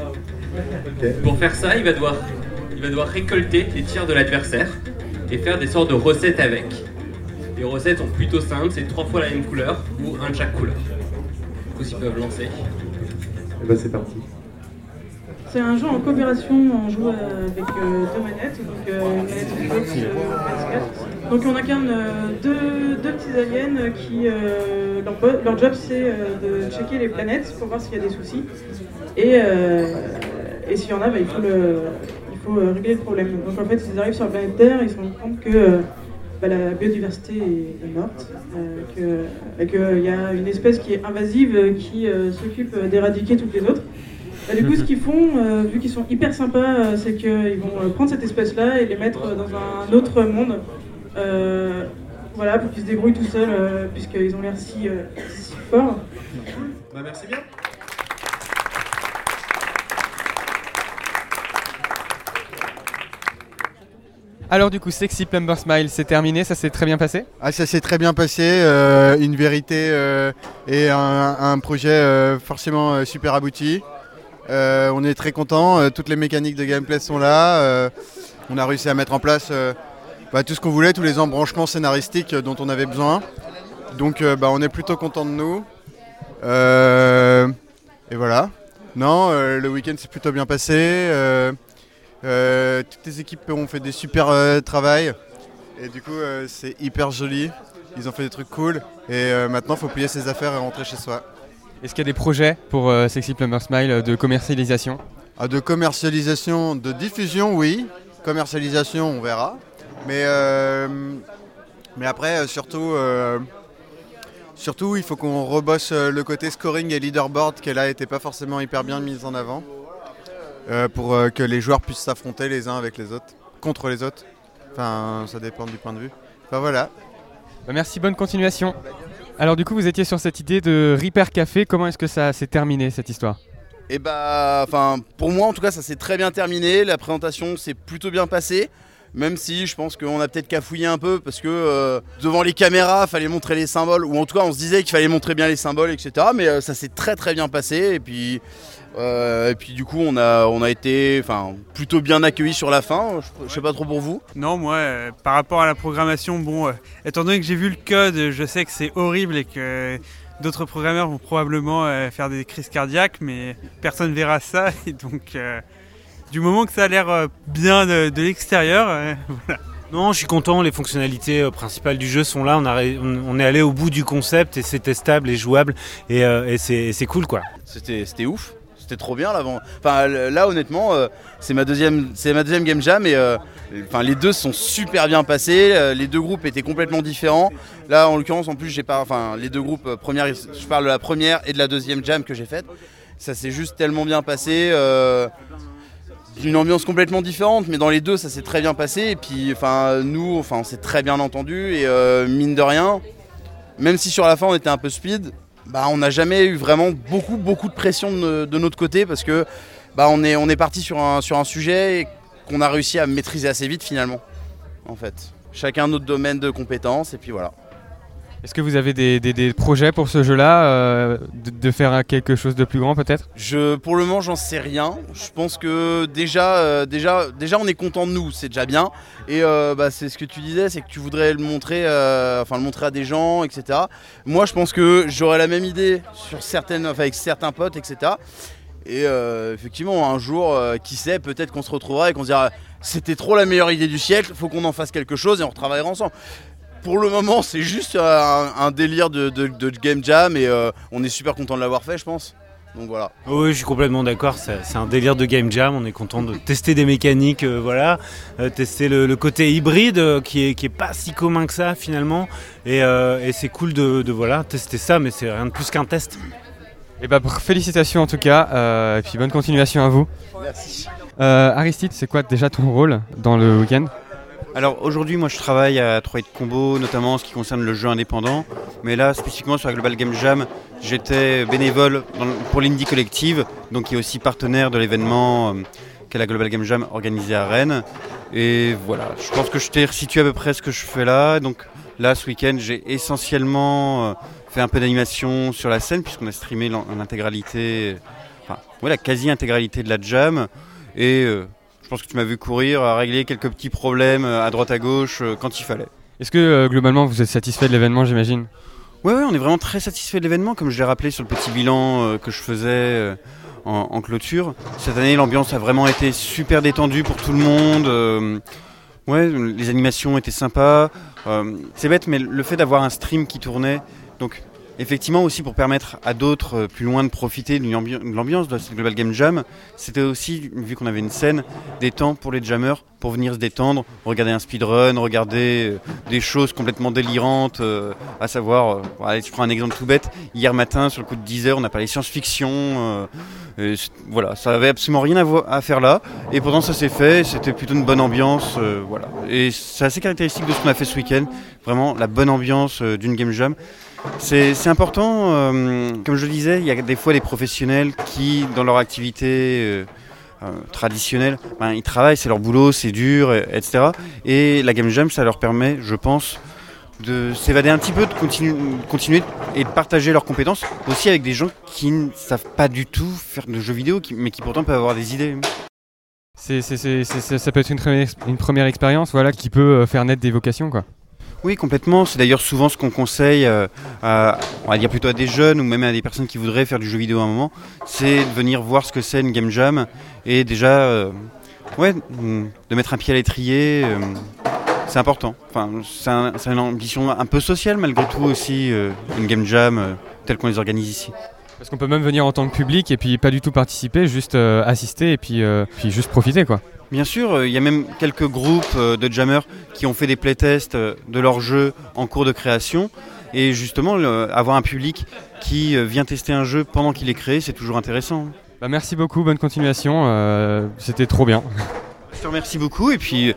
Pour faire ça, il va, devoir, il va devoir récolter les tirs de l'adversaire et faire des sortes de recettes avec. Les recettes sont plutôt simples, c'est trois fois la même couleur ou un de chaque couleur. Du coup, ils peuvent lancer.
Et bah c'est parti.
c'est un jeu en coopération, on joue euh, avec euh, deux manettes, donc euh, une manette Xbox, euh, PS4. Donc on incarne euh, deux, deux petits aliens qui, euh, leur, leur job c'est euh, de checker les planètes pour voir s'il y a des soucis. Et, euh, et s'il y en a, bah, il faut, le, il faut régler le problème. Donc en fait, ils arrivent sur la planète Terre, ils se rendent compte que bah, la biodiversité est, est morte, euh, qu'il y a une espèce qui est invasive qui s'occupe d'éradiquer toutes les autres. Bah, du coup, ce qu'ils font, euh, vu qu'ils sont hyper sympas, euh, c'est qu'ils vont euh, prendre cette espèce-là et les mettre dans un autre monde. Euh, voilà, pour qu'ils se débrouillent tout seuls, euh, puisqu'ils ont l'air si, euh, si forts.
Bah, merci bien.
Alors du coup, Sexy Plumber Smile, c'est terminé, ça s'est très bien passé?
Ah, ça s'est très bien passé, euh, une vérité euh, et un, un projet euh, forcément euh, super abouti. Euh, on est très content, toutes les mécaniques de gameplay sont là. euh, on a réussi à mettre en place euh, bah, tout ce qu'on voulait, tous les embranchements scénaristiques dont on avait besoin. Donc euh, bah, on est plutôt content de nous. Euh, et voilà. Non, euh, le week-end s'est plutôt bien passé. toutes les équipes ont fait des super travail. Et du coup, c'est hyper joli. Ils ont fait des trucs cool. Et maintenant, il faut plier ses affaires et rentrer chez soi.
Est-ce qu'il y a des projets pour euh, Sexy Plumber Smile de commercialisation?
Ah, de commercialisation, de diffusion, oui. Commercialisation, on verra. Mais, euh, mais après, euh, surtout, euh, surtout, il faut qu'on rebosse le côté scoring et leaderboard qui là n'était pas forcément hyper bien mis en avant. euh, pour euh, que les joueurs puissent s'affronter les uns avec les autres, contre les autres. Enfin, ça dépend du point de vue. Enfin voilà.
Bah, Merci, bonne continuation. Alors du coup, vous étiez sur cette idée de Reaper Café, comment est-ce que ça s'est terminé cette histoire?
Et bah, enfin, pour moi en tout cas, ça s'est très bien terminé. La présentation s'est plutôt bien passée. Même si je pense qu'on a peut-être cafouillé un peu parce que euh, devant les caméras, fallait montrer les symboles, ou en tout cas on se disait qu'il fallait montrer bien les symboles, etc. Mais euh, ça s'est très très bien passé. Et puis, euh, du coup, on a, été plutôt bien accueillis sur la fin. Je, je sais pas trop pour vous.
Non, moi, par rapport à la programmation, bon, étant donné que j'ai vu le code, je sais que c'est horrible et que d'autres programmeurs vont probablement faire des crises cardiaques, mais personne verra ça. Et donc, du moment que ça a l'air euh, bien de, de l'extérieur, euh, voilà.
Non, je suis content, les fonctionnalités euh, principales du jeu sont là, on, a ré- on- on est allé au bout du concept et c'est testable et jouable et, euh, et c'est cool quoi.
C'était c'était ouf. C'était trop bien l'avant. Enfin là honnêtement, euh, c'est ma deuxième c'est ma deuxième game jam et euh, enfin les deux sont super bien passés. Euh, les deux groupes étaient complètement différents. Là en l'occurrence en plus j'ai pas enfin les deux groupes euh, première je parle de la première et de la deuxième jam que j'ai faite. Ça s'est juste tellement bien passé. Une ambiance complètement différente, mais dans les deux ça s'est très bien passé. Et puis enfin nous enfin on s'est très bien entendu et euh, mine de rien, même si sur la fin on était un peu speed, bah, on n'a jamais eu vraiment beaucoup beaucoup de pression de, de notre côté parce que bah, on est, on est parti sur un, sur un sujet qu'on a réussi à maîtriser assez vite finalement. En fait, chacun notre domaine de compétences et puis voilà.
Est-ce que vous avez des, des- projets pour ce jeu-là, euh, de, faire quelque chose de plus grand peut-être?
Je, pour le moment, j'en sais rien. Je pense que déjà, euh, déjà, déjà, on est content de nous, c'est déjà bien. Et euh, bah, c'est ce que tu disais, c'est que tu voudrais le montrer, enfin le montrer à des gens, etc. Moi, je pense que j'aurais la même idée sur certaines, avec certains potes, etc. Et effectivement, un jour, qui sait, peut-être qu'on se retrouvera et qu'on se dira, c'était trop la meilleure idée du siècle, faut qu'on en fasse quelque chose et on retravaillera ensemble. Pour le moment, c'est juste un, un délire de, de- de game jam et euh, on est super content de l'avoir fait, je pense. Donc voilà.
Oui, je suis complètement d'accord. C'est un délire de game jam. On est content de tester des mécaniques, euh, voilà, euh, tester le, le côté hybride euh, qui est qui est pas si commun que ça finalement. Et, euh, et c'est cool de, de, voilà tester ça, mais c'est rien de plus qu'un test.
Et bah pr- félicitations en tout cas, euh, et puis bonne continuation à vous.
Merci.
Euh, Aristide, c'est quoi déjà ton rôle dans le week-end?
Alors aujourd'hui, moi je travaille à 3 de Combo, notamment en ce qui concerne le jeu indépendant. Mais là, spécifiquement sur la Global Game Jam, j'étais bénévole pour l'Indie Collective, donc qui est aussi partenaire de l'événement euh, qu'est la Global Game Jam organisée à Rennes. Et voilà, je pense que je t'ai resitué à peu près ce que je fais là. Donc là, ce week-end, j'ai essentiellement euh, fait un peu d'animation sur la scène, puisqu'on a streamé l'intégralité, enfin, la quasi-intégralité de la jam. Et euh, je pense que tu m'as vu courir à régler quelques petits problèmes euh, à droite à gauche euh, quand il fallait.
Est-ce que euh, globalement vous êtes satisfait de l'événement, j'imagine?
Ouais, ouais, on est vraiment très satisfait de l'événement, comme je l'ai rappelé sur le petit bilan euh, que je faisais euh, en, en clôture. Cette année, l'ambiance a vraiment été super détendue pour tout le monde. euh, ouais, les animations étaient sympas. C'est bête, mais le fait d'avoir un stream qui tournait, donc effectivement aussi pour permettre à d'autres euh, plus loin de profiter de l'ambiance de cette Global Game Jam, c'était aussi, vu qu'on avait une scène, des temps pour les jammers pour venir se détendre, regarder un speedrun, regarder euh, des choses complètement délirantes, euh, à savoir, je prends un exemple tout bête, hier matin sur le coup de 10 heures on a parlé science-fiction, voilà, ça avait absolument rien à, à faire là, et pourtant ça s'est fait, c'était plutôt une bonne ambiance, voilà. Et c'est assez caractéristique de ce qu'on a fait ce week-end, vraiment la bonne ambiance d'une game jam. C'est important, euh, comme je le disais, il y a des fois des professionnels qui, dans leur activité euh, euh, traditionnelle, ben, ils travaillent, c'est leur boulot, c'est dur, et- etc. Et la game jam, ça leur permet, je pense, de s'évader un petit peu, de continu- de continuer et de partager leurs compétences aussi avec des gens qui ne savent pas du tout faire de jeux vidéo, mais qui pourtant peuvent avoir des idées.
Ça peut être une une première expérience voilà, qui peut faire naître des vocations. Quoi.
Oui, complètement. C'est d'ailleurs souvent ce qu'on conseille euh, à, on va dire plutôt à des jeunes ou même à des personnes qui voudraient faire du jeu vidéo à un moment, c'est de venir voir ce que c'est une game jam et déjà, euh, ouais, de mettre un pied à l'étrier. euh, c'est important. Enfin, c'est un- c'est une ambition un peu sociale malgré tout aussi, une game jam telle qu'on les organise ici.
Parce qu'on peut même venir en tant que public et puis pas du tout participer, juste euh, assister et puis, euh, puis juste profiter. quoi.
Bien sûr, euh, il y a même quelques groupes euh, de jammers qui ont fait des playtests euh, de leurs jeux en cours de création. Et justement, le- avoir un public qui euh, vient tester un jeu pendant qu'il est créé, c'est toujours intéressant.
Bah, merci beaucoup, bonne continuation, euh, c'était trop bien.
Je te remercie beaucoup et puis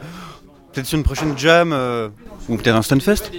peut-être sur une prochaine jam euh, ou peut-être un Stunfest.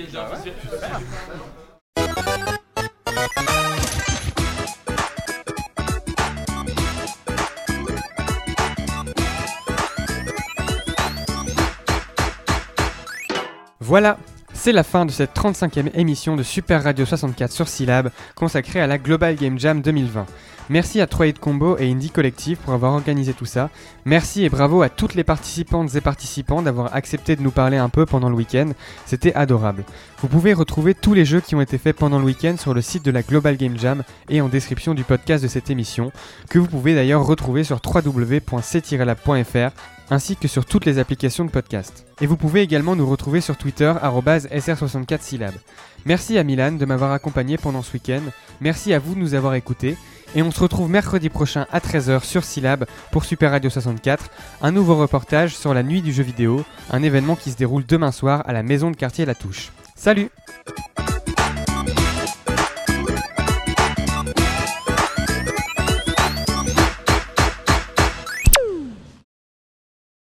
Voilà, c'est la fin de cette 35e émission de Super Radio 64 sur Syllab consacrée à la Global Game Jam 2020. Merci à 3 Combo et Indie Collective pour avoir organisé tout ça. Merci et bravo à toutes les participantes et participants d'avoir accepté de nous parler un peu pendant le week-end. C'était adorable. Vous pouvez retrouver tous les jeux qui ont été faits pendant le week-end sur le site de la Global Game Jam et en description du podcast de cette émission, que vous pouvez d'ailleurs retrouver sur www.c-lab.fr ainsi que sur toutes les applications de podcast. Et vous pouvez également nous retrouver sur Twitter sr64 syllabes. Merci à Milan de m'avoir accompagné pendant ce week-end. Merci à vous de nous avoir écoutés. Et on se retrouve mercredi prochain à 13h sur Syllab pour Super Radio 64, un nouveau reportage sur la nuit du jeu vidéo, un événement qui se déroule demain soir à la maison de quartier La Touche. Salut